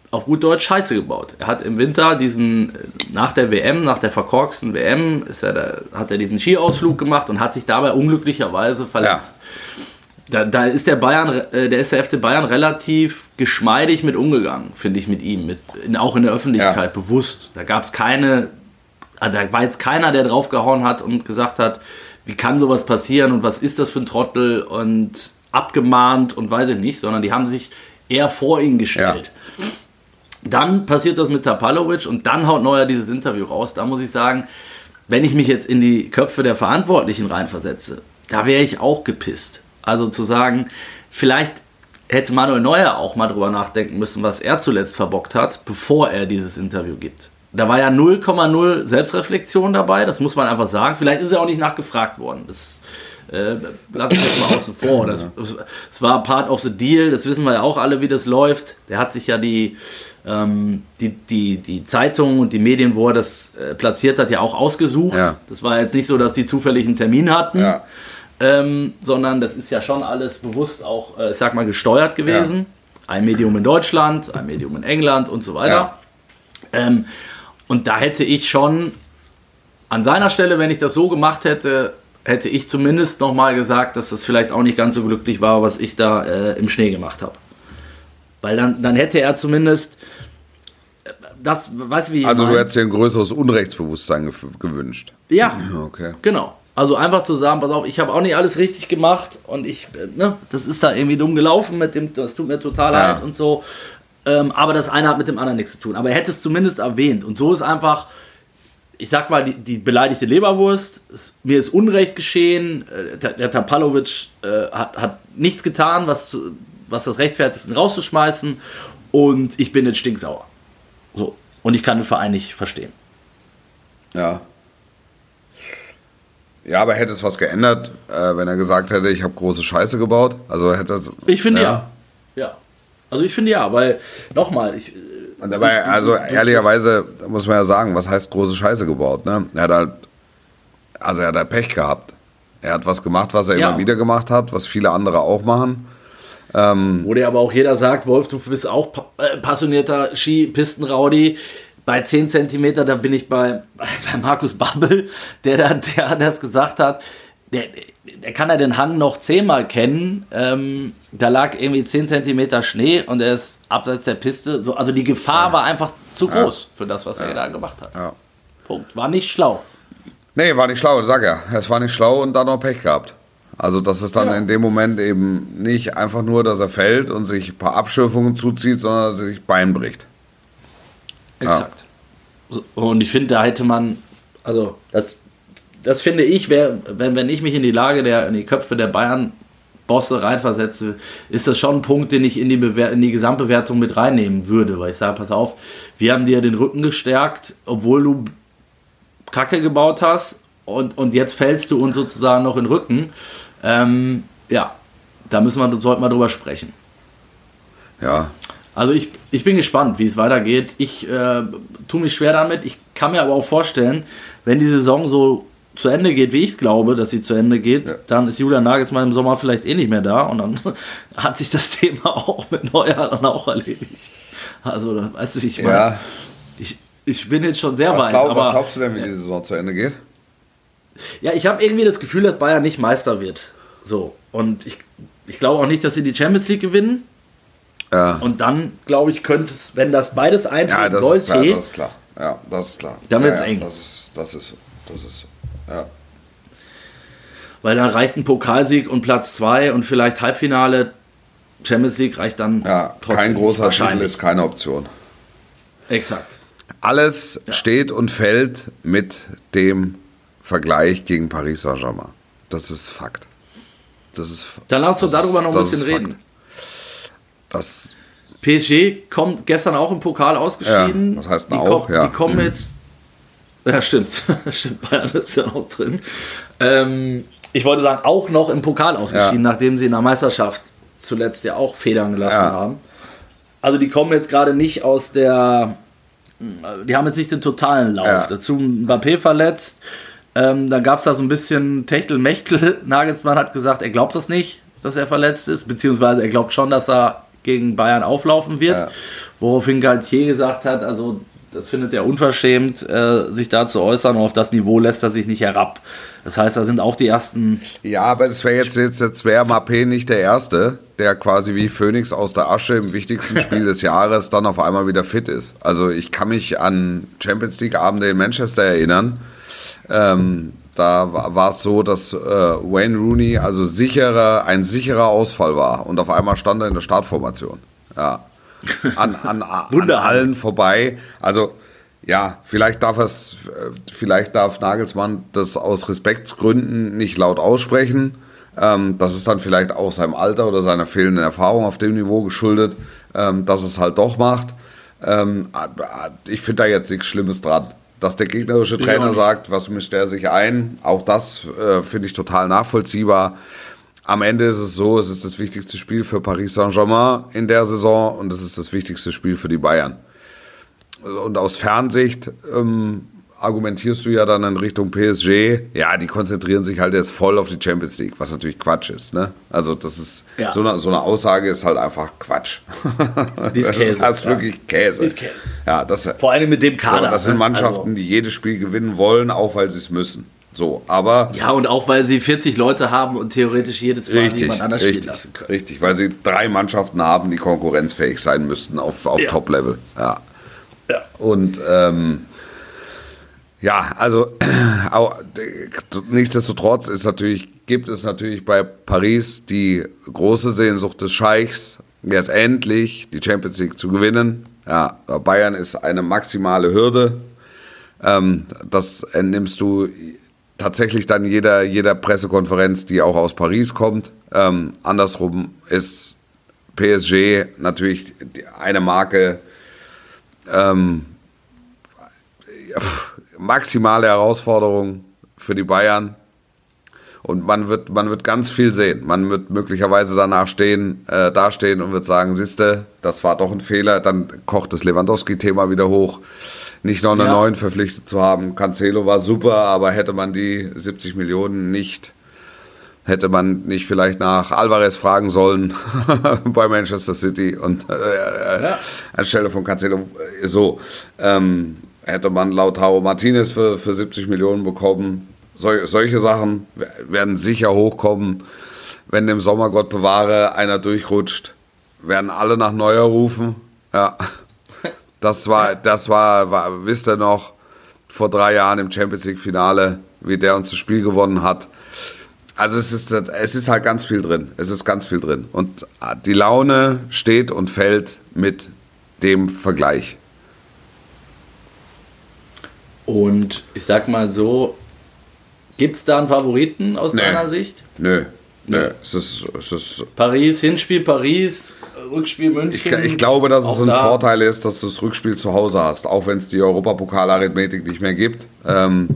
[SPEAKER 2] auf gut Deutsch Scheiße gebaut. Er hat im Winter diesen, nach der WM, nach der verkorksten WM, ist er da, hat er diesen Skiausflug gemacht und hat sich dabei unglücklicherweise verletzt. Ja. Da, da, ist der Bayern, äh, der ist der FC Bayern relativ geschmeidig mit umgegangen, finde ich, mit ihm, mit, auch in der Öffentlichkeit, ja. bewusst. Da gab es keine da war jetzt keiner, der draufgehauen hat und gesagt hat, wie kann sowas passieren und was ist das für ein Trottel und abgemahnt und weiß ich nicht, sondern die haben sich eher vor ihn gestellt. Ja. Dann passiert das mit Tapalovic und dann haut Neuer dieses Interview raus. Da muss ich sagen, wenn ich mich jetzt in die Köpfe der Verantwortlichen reinversetze, da wäre ich auch gepisst. Also zu sagen, vielleicht hätte Manuel Neuer auch mal drüber nachdenken müssen, was er zuletzt verbockt hat, bevor er dieses Interview gibt. Da war ja 0,0 Selbstreflexion dabei, das muss man einfach sagen. Vielleicht ist er auch nicht nachgefragt worden. Das äh, lasse ich jetzt mal außen vor. Das, das, war part of the deal, das wissen wir ja auch alle, wie das läuft. Der hat sich ja die, ähm, die, die, die Zeitungen und die Medien, wo er das äh, platziert hat, ja auch ausgesucht. Ja. Das war jetzt nicht so, dass die zufällig einen Termin hatten. Ja. Ähm, sondern das ist ja schon alles bewusst auch, äh, ich sag mal, gesteuert gewesen. Ja. ein Medium in Deutschland, ein Medium in England und so weiter. Ähm, und da hätte ich schon an seiner Stelle, wenn ich das so gemacht hätte, hätte ich zumindest nochmal gesagt, dass das vielleicht auch nicht ganz so glücklich war, was ich da äh, im Schnee gemacht habe. Weil dann, dann hätte er zumindest äh, das, weißt du wie
[SPEAKER 1] Also du
[SPEAKER 2] mein?
[SPEAKER 1] hättest dir ein größeres Unrechtsbewusstsein gewünscht.
[SPEAKER 2] Ja,
[SPEAKER 1] Okay.
[SPEAKER 2] genau. Also einfach zu sagen, pass auf, ich habe auch nicht alles richtig gemacht und ich, äh, ne, das ist da irgendwie dumm gelaufen mit dem, das tut mir total
[SPEAKER 1] Ja.
[SPEAKER 2] leid und so. Ähm, aber das eine hat mit dem anderen nichts zu tun. Aber er hätte es zumindest erwähnt. Und so ist einfach, ich sag mal, die, die beleidigte Leberwurst, es, mir ist Unrecht geschehen, äh, der, Tapalovic äh, hat, hat nichts getan, was, zu, was das rechtfertigt, ihn rauszuschmeißen und ich bin jetzt stinksauer. So. Und ich kann den Verein nicht verstehen.
[SPEAKER 1] Ja. Ja, aber hätte es was geändert, äh, wenn er gesagt hätte, ich habe große Scheiße gebaut? Also hätte
[SPEAKER 2] Ich finde ja. ja. Also ich finde ja, weil, nochmal, ich, äh,
[SPEAKER 1] Und dabei, also ehrlicherweise muss man ja sagen, was heißt große Scheiße gebaut, ne? Er hat halt, also er hat halt Pech gehabt. Er hat was gemacht, was er
[SPEAKER 2] Ja.
[SPEAKER 1] immer wieder gemacht hat, was viele andere auch machen.
[SPEAKER 2] wo dir aber auch jeder sagt, Wolf, du bist auch pa äh, passionierter Ski-Pistenraudi. Bei 10 cm, da bin ich bei, bei Markus Babbel, der, da- der das gesagt hat. Der, der kann ja den Hang noch zehnmal kennen. Ähm, da lag irgendwie 10 cm Schnee und er ist abseits der Piste. So, also die Gefahr war einfach zu groß für das, was er da gemacht hat.
[SPEAKER 1] Ja.
[SPEAKER 2] Punkt. War nicht schlau.
[SPEAKER 1] Nee, war nicht schlau, sag ja. Es war nicht schlau und dann noch Pech gehabt. Also das ist dann
[SPEAKER 2] Ja.
[SPEAKER 1] in dem Moment eben nicht einfach nur, dass er fällt und sich ein paar Abschürfungen zuzieht, sondern dass er sich Bein bricht.
[SPEAKER 2] Exakt. So, Und ich finde, da hätte man, also das, das finde ich, wär, wenn, wenn ich mich in die Lage der, in die Köpfe der Bayern-Bosse reinversetze, ist das schon ein Punkt, den ich in die, Bewer in die Gesamtbewertung mit reinnehmen würde, weil ich sage, pass auf, wir haben dir den Rücken gestärkt, obwohl du Kacke gebaut hast und, und jetzt fällst du uns sozusagen noch in den Rücken. Ähm, ja, da müssen wir, sollten wir drüber sprechen.
[SPEAKER 1] Ja,
[SPEAKER 2] Also ich, ich bin gespannt, wie es weitergeht. Ich äh, tue mich schwer damit. Ich kann mir aber auch vorstellen, wenn die Saison so zu Ende geht, wie ich es glaube, dass sie zu Ende geht, dann ist Julian Nagelsmann im Sommer vielleicht eh nicht mehr da und dann hat sich das Thema auch mit Neujahr dann auch erledigt. Also, weißt du, wie ich meine?
[SPEAKER 1] ja.
[SPEAKER 2] Ich, ich bin jetzt schon sehr
[SPEAKER 1] Was,
[SPEAKER 2] weit.
[SPEAKER 1] glaub,
[SPEAKER 2] aber
[SPEAKER 1] was glaubst du denn, wie die Saison zu Ende geht?
[SPEAKER 2] ja, ich habe irgendwie das Gefühl, dass Bayern nicht Meister wird. So. Und ich, ich glaube auch nicht, dass sie die Champions League gewinnen.
[SPEAKER 1] Ja,
[SPEAKER 2] Und dann, glaube ich, könnte es, wenn das beides
[SPEAKER 1] ja
[SPEAKER 2] eintreten
[SPEAKER 1] das,
[SPEAKER 2] sollte,
[SPEAKER 1] ist, ja das ist klar. Ja, das ist klar.
[SPEAKER 2] Dann
[SPEAKER 1] ja,
[SPEAKER 2] wird's
[SPEAKER 1] ja,
[SPEAKER 2] eng.
[SPEAKER 1] Das ist, das ist so. Das ist so. Ja.
[SPEAKER 2] Weil dann reicht ein Pokalsieg und Platz 2 und vielleicht Halbfinale. Champions League reicht dann
[SPEAKER 1] Ja, kein großer Titel ist keine Option.
[SPEAKER 2] Exakt.
[SPEAKER 1] Alles steht und fällt mit dem Vergleich gegen Paris Saint-Germain. Das ist Fakt. Das ist
[SPEAKER 2] Dann lass uns darüber
[SPEAKER 1] ist-
[SPEAKER 2] noch ein bisschen reden.
[SPEAKER 1] Das,
[SPEAKER 2] PSG kommt gestern auch im Pokal ausgeschieden.
[SPEAKER 1] Ja, was heißt
[SPEAKER 2] die,
[SPEAKER 1] denn auch?
[SPEAKER 2] ko-
[SPEAKER 1] Ja.
[SPEAKER 2] die kommen
[SPEAKER 1] Mhm.
[SPEAKER 2] jetzt. Ja, stimmt. stimmt, Bayern ist ja noch drin. Ähm, ich wollte sagen, auch noch im Pokal ausgeschieden,
[SPEAKER 1] Ja.
[SPEAKER 2] nachdem sie in der Meisterschaft zuletzt ja auch Federn gelassen
[SPEAKER 1] Ja.
[SPEAKER 2] haben. Also die kommen jetzt gerade nicht aus der. Die haben jetzt nicht den totalen Lauf.
[SPEAKER 1] Ja.
[SPEAKER 2] Dazu Mbappé verletzt. Ähm, da gab es da so ein bisschen Techtel-Mechtel. Nagelsmann hat gesagt, er glaubt das nicht, dass er verletzt ist, beziehungsweise er glaubt schon, dass er gegen Bayern auflaufen wird.
[SPEAKER 1] Ja.
[SPEAKER 2] Woraufhin Galtier gesagt hat, also das findet er unverschämt, äh, sich da zu äußern und auf das Niveau lässt er sich nicht herab. Das heißt, da sind auch die ersten
[SPEAKER 1] ja, aber es wäre jetzt, jetzt, jetzt wäre Mappé nicht der Erste, der quasi wie Phönix aus der Asche im wichtigsten Spiel des Jahres dann auf einmal wieder fit ist. Also ich kann mich an Champions League Abende in Manchester erinnern. Ähm, da wa- war es so, dass äh, Wayne Rooney also sicherer, ein sicherer Ausfall war und auf einmal stand er in der Startformation. Ja. An, an, an allen vorbei. Also ja, vielleicht darf es, äh, vielleicht darf Nagelsmann das aus Respektsgründen nicht laut aussprechen. Ähm, das ist dann vielleicht auch seinem Alter oder seiner fehlenden Erfahrung auf dem Niveau geschuldet, ähm, dass es halt doch macht. Ähm, ich finde da jetzt nichts Schlimmes dran. Dass der gegnerische Trainer sagt, was mischt er sich ein, auch das äh, finde ich total nachvollziehbar. Am Ende ist es so, es ist das wichtigste Spiel für Paris Saint-Germain in der Saison und es ist das wichtigste Spiel für die Bayern. Und aus Fernsicht ähm, argumentierst du ja dann in Richtung PSG, ja, die konzentrieren sich halt jetzt voll auf die Champions League, was natürlich Quatsch ist, ne? Also das ist,
[SPEAKER 2] Ja.
[SPEAKER 1] so, eine, so eine Aussage ist halt einfach Quatsch.
[SPEAKER 2] Die ist
[SPEAKER 1] das
[SPEAKER 2] Käse,
[SPEAKER 1] ist halt
[SPEAKER 2] ja.
[SPEAKER 1] wirklich Käse.
[SPEAKER 2] Ist Käse.
[SPEAKER 1] Ja, das,
[SPEAKER 2] Vor allem mit dem Kader.
[SPEAKER 1] ja, das sind
[SPEAKER 2] ne?
[SPEAKER 1] Mannschaften,
[SPEAKER 2] Also,
[SPEAKER 1] die jedes Spiel gewinnen wollen, auch weil sie es müssen. So, aber
[SPEAKER 2] ja, und auch weil sie 40 Leute haben und theoretisch jedes Mal
[SPEAKER 1] richtig,
[SPEAKER 2] jemand anders spielen
[SPEAKER 1] richtig,
[SPEAKER 2] lassen können.
[SPEAKER 1] richtig, weil sie drei Mannschaften haben, die konkurrenzfähig sein müssten auf, auf
[SPEAKER 2] Ja.
[SPEAKER 1] Top-Level. Ja.
[SPEAKER 2] Ja.
[SPEAKER 1] Und ähm, ja, also au- d- nichtsdestotrotz ist natürlich, gibt es natürlich bei Paris die große Sehnsucht des Scheichs, jetzt endlich die Champions League zu gewinnen. Ja, Bayern ist eine maximale Hürde. Ähm, das entnimmst du tatsächlich dann jeder, jeder Pressekonferenz, die auch aus Paris kommt. Ähm, andersrum ist PSG natürlich eine Marke, ähm, maximale Herausforderung für die Bayern. Und man wird, man wird ganz viel sehen. Man wird möglicherweise danach stehen, äh, dastehen und wird sagen, siehste, das war doch ein Fehler. Dann kocht das Lewandowski-Thema wieder hoch. Nicht noch eine
[SPEAKER 2] Ja.
[SPEAKER 1] neuen verpflichtet zu haben. Cancelo war super, aber hätte man die 70 Millionen nicht, hätte man nicht vielleicht nach Alvarez fragen sollen bei Manchester City und äh,
[SPEAKER 2] Ja.
[SPEAKER 1] anstelle von Cancelo äh, so. Ähm, hätte man Lautaro Martinez für, für 70 Millionen bekommen. Sol, solche Sachen werden sicher hochkommen. Wenn im Sommer, Gott bewahre, einer durchrutscht, werden alle nach Neuer rufen. Ja. Das war, das war, war, wisst ihr noch, vor drei Jahren im Champions League Finale, wie der uns das Spiel gewonnen hat. Also es ist, es ist halt ganz viel drin. Es ist ganz viel drin. Und die Laune steht und fällt mit dem Vergleich.
[SPEAKER 2] Und ich sag mal so, gibt es da einen Favoriten aus
[SPEAKER 1] Nee.
[SPEAKER 2] deiner Sicht?
[SPEAKER 1] Nö, nö. Es ist, es ist,
[SPEAKER 2] Paris, Hinspiel Paris, Rückspiel München.
[SPEAKER 1] ich, ich glaube, dass es ein
[SPEAKER 2] da-
[SPEAKER 1] Vorteil ist, dass du das Rückspiel zu Hause hast, auch wenn es die Europapokalarithmetik nicht mehr gibt. Ähm,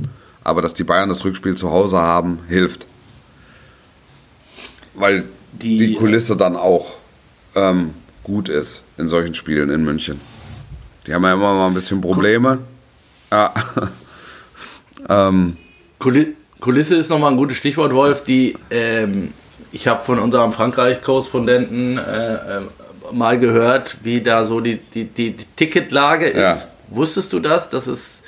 [SPEAKER 1] aber dass die Bayern das Rückspiel zu Hause haben, hilft. Weil die,
[SPEAKER 2] Die-
[SPEAKER 1] Kulisse dann auch ähm, gut ist in solchen Spielen in München. Die haben ja immer mal ein bisschen Probleme. Ja. ähm,
[SPEAKER 2] Kuli- Kulisse ist nochmal ein gutes Stichwort, Wolf. Die, ähm, ich habe von unserem Frankreich-Korrespondenten äh, ähm, mal gehört, wie da so die, die, die, die Ticketlage ist.
[SPEAKER 1] Ja.
[SPEAKER 2] Wusstest du das? Dass es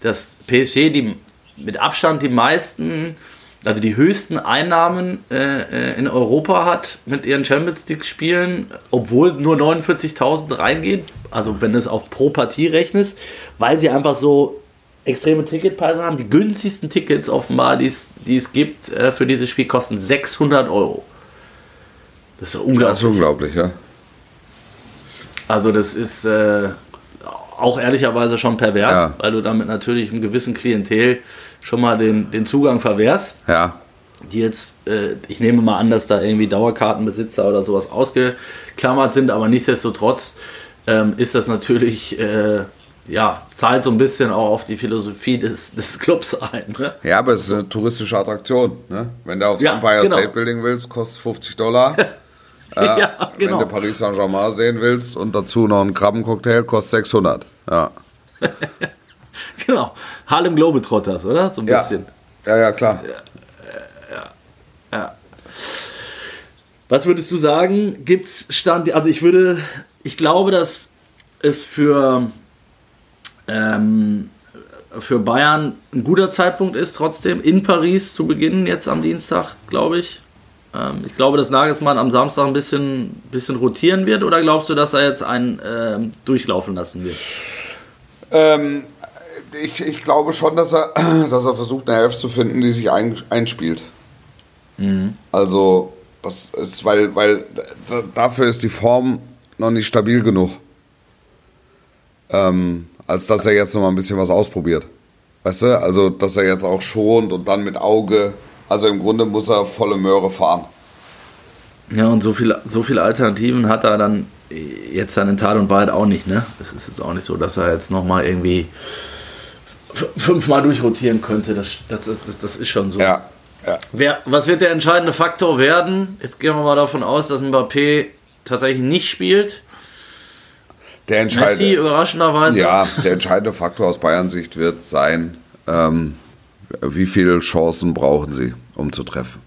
[SPEAKER 2] dass PSG die mit Abstand die meisten, also die höchsten Einnahmen äh, äh, in Europa hat mit ihren Champions League-Spielen, obwohl nur 49.000 reingehen. Also wenn du es auf pro Partie rechnest, weil sie einfach so extreme Ticketpreise haben. Die günstigsten Tickets offenbar, die es, die es gibt äh, für dieses Spiel, kosten 600 Euro. Das ist ja
[SPEAKER 1] das
[SPEAKER 2] unglaublich.
[SPEAKER 1] ist unglaublich, ja.
[SPEAKER 2] Also das ist äh, auch ehrlicherweise schon pervers,
[SPEAKER 1] Ja.
[SPEAKER 2] weil du damit natürlich einem gewissen Klientel schon mal den, den Zugang verwehrst,
[SPEAKER 1] Ja,
[SPEAKER 2] die jetzt, äh, ich nehme mal an, dass da irgendwie Dauerkartenbesitzer oder sowas ausgeklammert sind, aber nichtsdestotrotz ähm, ist das natürlich, äh, ja, zahlt so ein bisschen auch auf die Philosophie des, des Clubs ein. Ne?
[SPEAKER 1] Ja, aber es ist eine touristische Attraktion. Ne? Wenn du aufs
[SPEAKER 2] Ja,
[SPEAKER 1] Empire
[SPEAKER 2] genau.
[SPEAKER 1] State Building willst, kostet es 50 Dollar.
[SPEAKER 2] ja,
[SPEAKER 1] Wenn
[SPEAKER 2] genau.
[SPEAKER 1] du Paris Saint-Germain sehen willst und dazu noch einen Krabbencocktail, kostet 600. Ja.
[SPEAKER 2] genau. Harlem Globetrotters, oder? So ein
[SPEAKER 1] Ja.
[SPEAKER 2] bisschen.
[SPEAKER 1] ja, ja, klar.
[SPEAKER 2] Ja. Was würdest du sagen? Gibt's Stand? Also ich würde, ich glaube, dass es für ähm, für Bayern ein guter Zeitpunkt ist, trotzdem in Paris zu beginnen jetzt am Dienstag, glaube ich. Ähm, ich glaube, dass Nagelsmann am Samstag ein bisschen, bisschen rotieren wird. Oder glaubst du, dass er jetzt einen ähm, durchlaufen lassen wird?
[SPEAKER 1] Ähm, ich, ich glaube schon, dass er, dass er versucht, eine Elf zu finden, die sich ein, einspielt. Also, das ist, weil, weil da- dafür ist die Form noch nicht stabil genug. Ähm, als dass er jetzt noch mal ein bisschen was ausprobiert. Weißt du? Also, dass er jetzt auch schont und dann mit Auge. Also, im Grunde muss er volle Möhre fahren.
[SPEAKER 2] Ja, und so viele, so viele Alternativen hat er dann jetzt dann in Tat und Wahrheit auch nicht, ne? Es ist jetzt auch nicht so, dass er jetzt nochmal irgendwie f- fünfmal durchrotieren könnte. Das, das, das, das ist schon so.
[SPEAKER 1] Ja. ja.
[SPEAKER 2] Wer, was wird der entscheidende Faktor werden? Jetzt gehen wir mal davon aus, dass Mbappé tatsächlich nicht spielt.
[SPEAKER 1] Der
[SPEAKER 2] Messi
[SPEAKER 1] entscheidende,
[SPEAKER 2] überraschenderweise.
[SPEAKER 1] ja, der entscheidende Faktor aus Bayern-Sicht wird sein, ähm, wie viele Chancen brauchen sie, um zu treffen.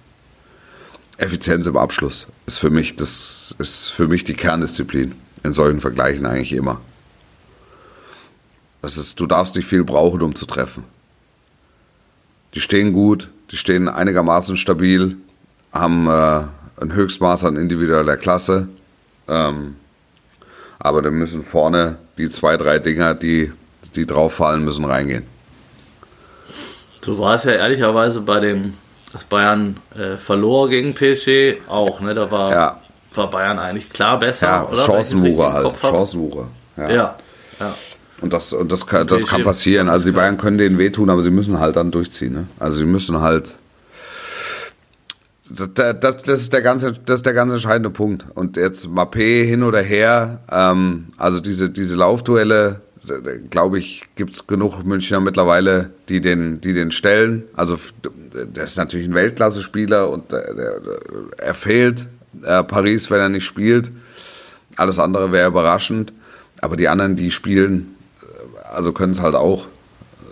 [SPEAKER 1] Effizienz im Abschluss ist für mich das ist für mich die Kerndisziplin in solchen Vergleichen eigentlich immer. Das ist, du darfst nicht viel brauchen, um zu treffen. Die stehen gut, die stehen einigermaßen stabil, haben äh, ein Höchstmaß an individueller Klasse. Ähm, aber dann müssen vorne die zwei, drei Dinger, die, die drauf fallen, müssen reingehen.
[SPEAKER 2] So war es ja ehrlicherweise bei dem, dass Bayern äh, verlor gegen PSG auch, ne? Da war,
[SPEAKER 1] Ja.
[SPEAKER 2] war Bayern eigentlich klar besser,
[SPEAKER 1] Ja,
[SPEAKER 2] oder?
[SPEAKER 1] Chancenwucher halt. Chancenwucher. Ja.
[SPEAKER 2] Ja, ja.
[SPEAKER 1] Und das, und das, kann, das kann passieren. Also die Bayern können denen wehtun, aber sie müssen halt dann durchziehen. Ne? Also sie müssen halt. Das, das, das, ist der ganze, das ist der ganz entscheidende Punkt. Und jetzt Mappé hin oder her, ähm, also diese, diese Laufduelle, glaube ich, gibt es genug Münchner mittlerweile, die den, die den stellen. Also der ist natürlich ein Weltklasse-Spieler und der, der, er fehlt äh, Paris, wenn er nicht spielt. Alles andere wäre überraschend. Aber die anderen, die spielen, äh, also können es halt auch.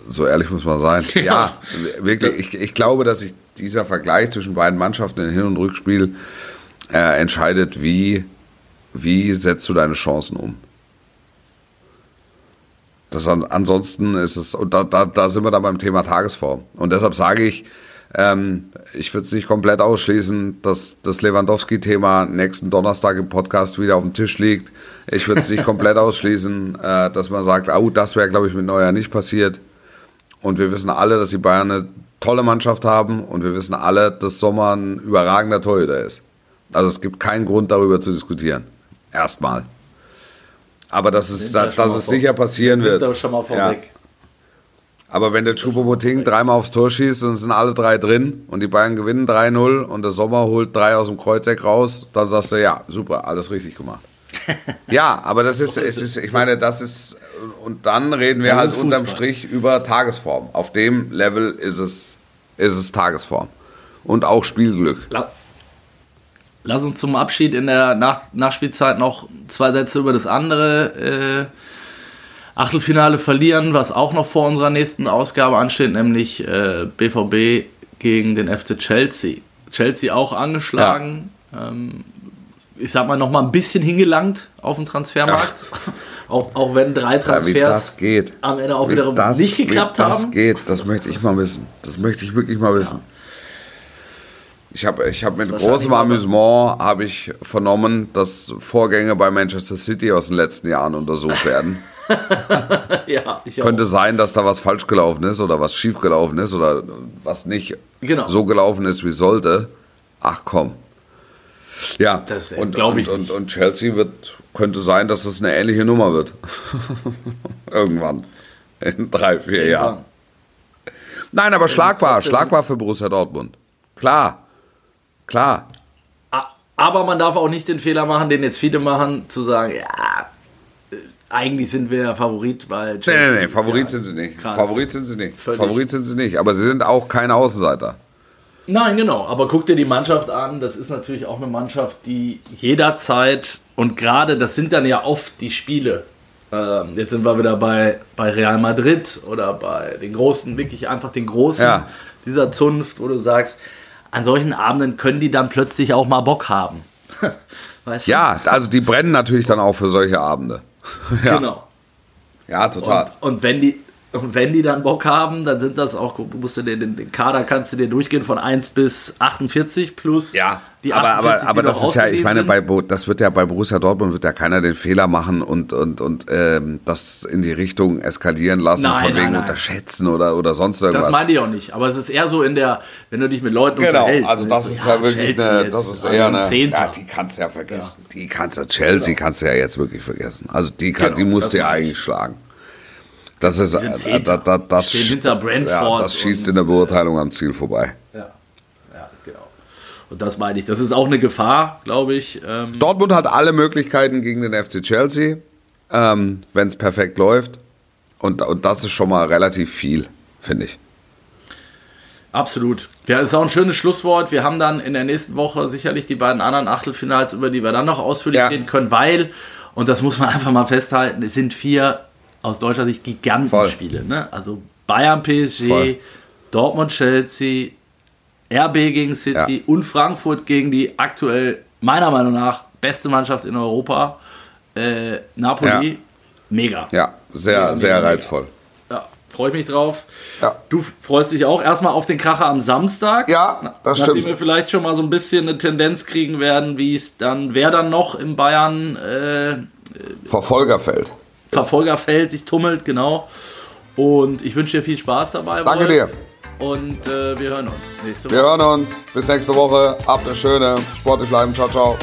[SPEAKER 1] So ehrlich muss man sein. Ja, wirklich. Ich, ich glaube, dass sich dieser Vergleich zwischen beiden Mannschaften im Hin- und Rückspiel äh, entscheidet, wie, wie setzt du deine Chancen um. Das an, ansonsten ist es, und da, da, da sind wir dann beim Thema Tagesform. Und deshalb sage ich, ähm, ich würde es nicht komplett ausschließen, dass das Lewandowski-Thema nächsten Donnerstag im Podcast wieder auf dem Tisch liegt. Ich würde es nicht komplett ausschließen, äh, dass man sagt, oh, das wäre, glaube ich, mit Neuer nicht passiert. Und wir wissen alle, dass die Bayern eine tolle Mannschaft haben und wir wissen alle, dass Sommer ein überragender Torhüter ist. Also es gibt keinen Grund darüber zu diskutieren. Erstmal. Aber dass es, da, dass es sicher passieren wird.
[SPEAKER 2] schon mal vorweg.
[SPEAKER 1] Aber wenn der Choupo-Moting dreimal aufs Tor schießt und es sind alle drei drin und die Bayern gewinnen 3-0 und der Sommer holt drei aus dem Kreuzeck raus, dann sagst du, ja, super, alles richtig gemacht. ja, aber das ist, es ist, ich meine, das ist, und dann reden wir
[SPEAKER 2] Das
[SPEAKER 1] halt unterm. Strich über Tagesform. Auf dem Level ist es, ist es Tagesform. Und auch Spielglück.
[SPEAKER 2] La- Lass uns zum Abschied in der Nach Nachspielzeit noch zwei Sätze über das andere äh, Achtelfinale verlieren, was auch noch vor unserer nächsten Ausgabe ansteht, nämlich äh, BVB gegen den FC Chelsea. Chelsea auch angeschlagen. Ähm, ich sag mal noch mal ein bisschen hingelangt auf dem Transfermarkt. Auch, auch wenn drei
[SPEAKER 1] Ja,
[SPEAKER 2] Transfers
[SPEAKER 1] das geht.
[SPEAKER 2] am Ende auch
[SPEAKER 1] Wie
[SPEAKER 2] wieder
[SPEAKER 1] das-
[SPEAKER 2] nicht geklappt
[SPEAKER 1] das
[SPEAKER 2] haben.
[SPEAKER 1] geht, das möchte ich mal wissen. Das möchte ich wirklich mal wissen. Ich habe ich hab mit großem Amüsement habe ich vernommen, dass Vorgänge bei Manchester City aus den letzten Jahren untersucht werden.
[SPEAKER 2] Ja, ich auch.
[SPEAKER 1] Könnte sein, dass da was falsch gelaufen ist oder was schief gelaufen ist oder was nicht
[SPEAKER 2] Genau.
[SPEAKER 1] so gelaufen ist, wie sollte. Ach komm. Ja,
[SPEAKER 2] Das, äh,
[SPEAKER 1] und,
[SPEAKER 2] glaub ich
[SPEAKER 1] und, und, und Chelsea wird, könnte sein, dass es eine ähnliche Nummer wird. Irgendwann. In drei, vier Jahren. Nein, aber schlagbar, schlagbar für Borussia Dortmund. Klar, klar.
[SPEAKER 2] Aber man darf auch nicht den Fehler machen, den jetzt viele machen, zu sagen, ja, äh, eigentlich sind wir ja Favorit, weil
[SPEAKER 1] Nee,
[SPEAKER 2] Chelsea
[SPEAKER 1] nee, nee,
[SPEAKER 2] ist
[SPEAKER 1] Favorit
[SPEAKER 2] ja
[SPEAKER 1] sind sie nicht. Favorit sind sie nicht. Favorit sind sie nicht. Aber sie sind auch keine Außenseiter.
[SPEAKER 2] Nein, genau. Aber guck dir die Mannschaft an. Das ist natürlich auch eine Mannschaft, die jederzeit und gerade, das sind dann ja oft die Spiele. Ähm, jetzt sind wir wieder bei, bei Real Madrid oder bei den Großen, wirklich einfach den Großen
[SPEAKER 1] Ja.
[SPEAKER 2] dieser Zunft, wo du sagst, an solchen Abenden können die dann plötzlich auch mal Bock haben. weißt du?
[SPEAKER 1] Ja, also die brennen natürlich dann auch für solche Abende. ja.
[SPEAKER 2] Genau.
[SPEAKER 1] Ja, total.
[SPEAKER 2] Und, und wenn die und wenn die dann Bock haben, dann sind das auch, musst du den, den Kader kannst du dir durchgehen von 1 bis 48 plus
[SPEAKER 1] Ja,
[SPEAKER 2] die
[SPEAKER 1] aber,
[SPEAKER 2] 48,
[SPEAKER 1] aber, aber
[SPEAKER 2] die
[SPEAKER 1] das ist ja, ich meine, bei, das wird ja bei Borussia Dortmund wird ja keiner den Fehler machen und, und, und ähm, das in die Richtung eskalieren lassen,
[SPEAKER 2] Nein,
[SPEAKER 1] von
[SPEAKER 2] nein,
[SPEAKER 1] wegen
[SPEAKER 2] nein.
[SPEAKER 1] unterschätzen oder, oder sonst irgendwas.
[SPEAKER 2] Das meine ich auch nicht. Aber es ist eher so in der, wenn du dich mit Leuten
[SPEAKER 1] Genau,
[SPEAKER 2] unterhältst.
[SPEAKER 1] also das ist ja wirklich
[SPEAKER 2] Chelsea
[SPEAKER 1] eine, das ist eher
[SPEAKER 2] ein
[SPEAKER 1] eine,
[SPEAKER 2] Zehnter.
[SPEAKER 1] ja, die kannst du ja vergessen. Die kannst du, Chelsea kannst du ja jetzt wirklich vergessen. Also die, kann,
[SPEAKER 2] Genau,
[SPEAKER 1] die musst du ja eigentlich schlagen. Das ist, äh, da, da, das,
[SPEAKER 2] Stehen hinter Brentford
[SPEAKER 1] ja, das schießt in der Beurteilung am Ziel vorbei.
[SPEAKER 2] ja, ja, genau. Und das meine ich. Das ist auch eine Gefahr, glaube ich. Ähm,
[SPEAKER 1] Dortmund hat alle Möglichkeiten gegen den FC Chelsea, ähm, wenn es perfekt läuft. Und, und das ist schon mal relativ viel, finde ich.
[SPEAKER 2] Absolut. Ja, ist auch ein schönes Schlusswort. Wir haben dann in der nächsten Woche sicherlich die beiden anderen Achtelfinals, über die wir dann noch ausführlich
[SPEAKER 1] Ja.
[SPEAKER 2] reden können, weil, Und das muss man einfach mal festhalten. Es sind vier aus deutscher Sicht Gigantenspiele. Ne? Also Bayern PSG,
[SPEAKER 1] Voll.
[SPEAKER 2] Dortmund Chelsea, RB gegen City
[SPEAKER 1] Ja.
[SPEAKER 2] und Frankfurt gegen die aktuell meiner Meinung nach beste Mannschaft in Europa, äh, Napoli.
[SPEAKER 1] Ja.
[SPEAKER 2] Mega.
[SPEAKER 1] Ja, sehr,
[SPEAKER 2] Mega,
[SPEAKER 1] sehr
[SPEAKER 2] mega,
[SPEAKER 1] reizvoll.
[SPEAKER 2] Ja, freue ich mich drauf.
[SPEAKER 1] Ja.
[SPEAKER 2] Du freust dich auch erstmal auf den Kracher am Samstag.
[SPEAKER 1] Ja, das
[SPEAKER 2] Nachdem
[SPEAKER 1] stimmt.
[SPEAKER 2] wir vielleicht schon mal so ein bisschen eine Tendenz kriegen werden, wie es dann, wer dann noch im Bayern äh,
[SPEAKER 1] Verfolgerfeld.
[SPEAKER 2] Verfolgerfeld sich tummelt, genau. Und ich wünsche dir viel Spaß dabei.
[SPEAKER 1] Danke
[SPEAKER 2] Wolf.
[SPEAKER 1] dir.
[SPEAKER 2] Und äh, wir hören uns nächste Woche.
[SPEAKER 1] Wir hören uns. Bis nächste Woche. Habt eine schöne. Sportlich bleiben. Ciao, ciao.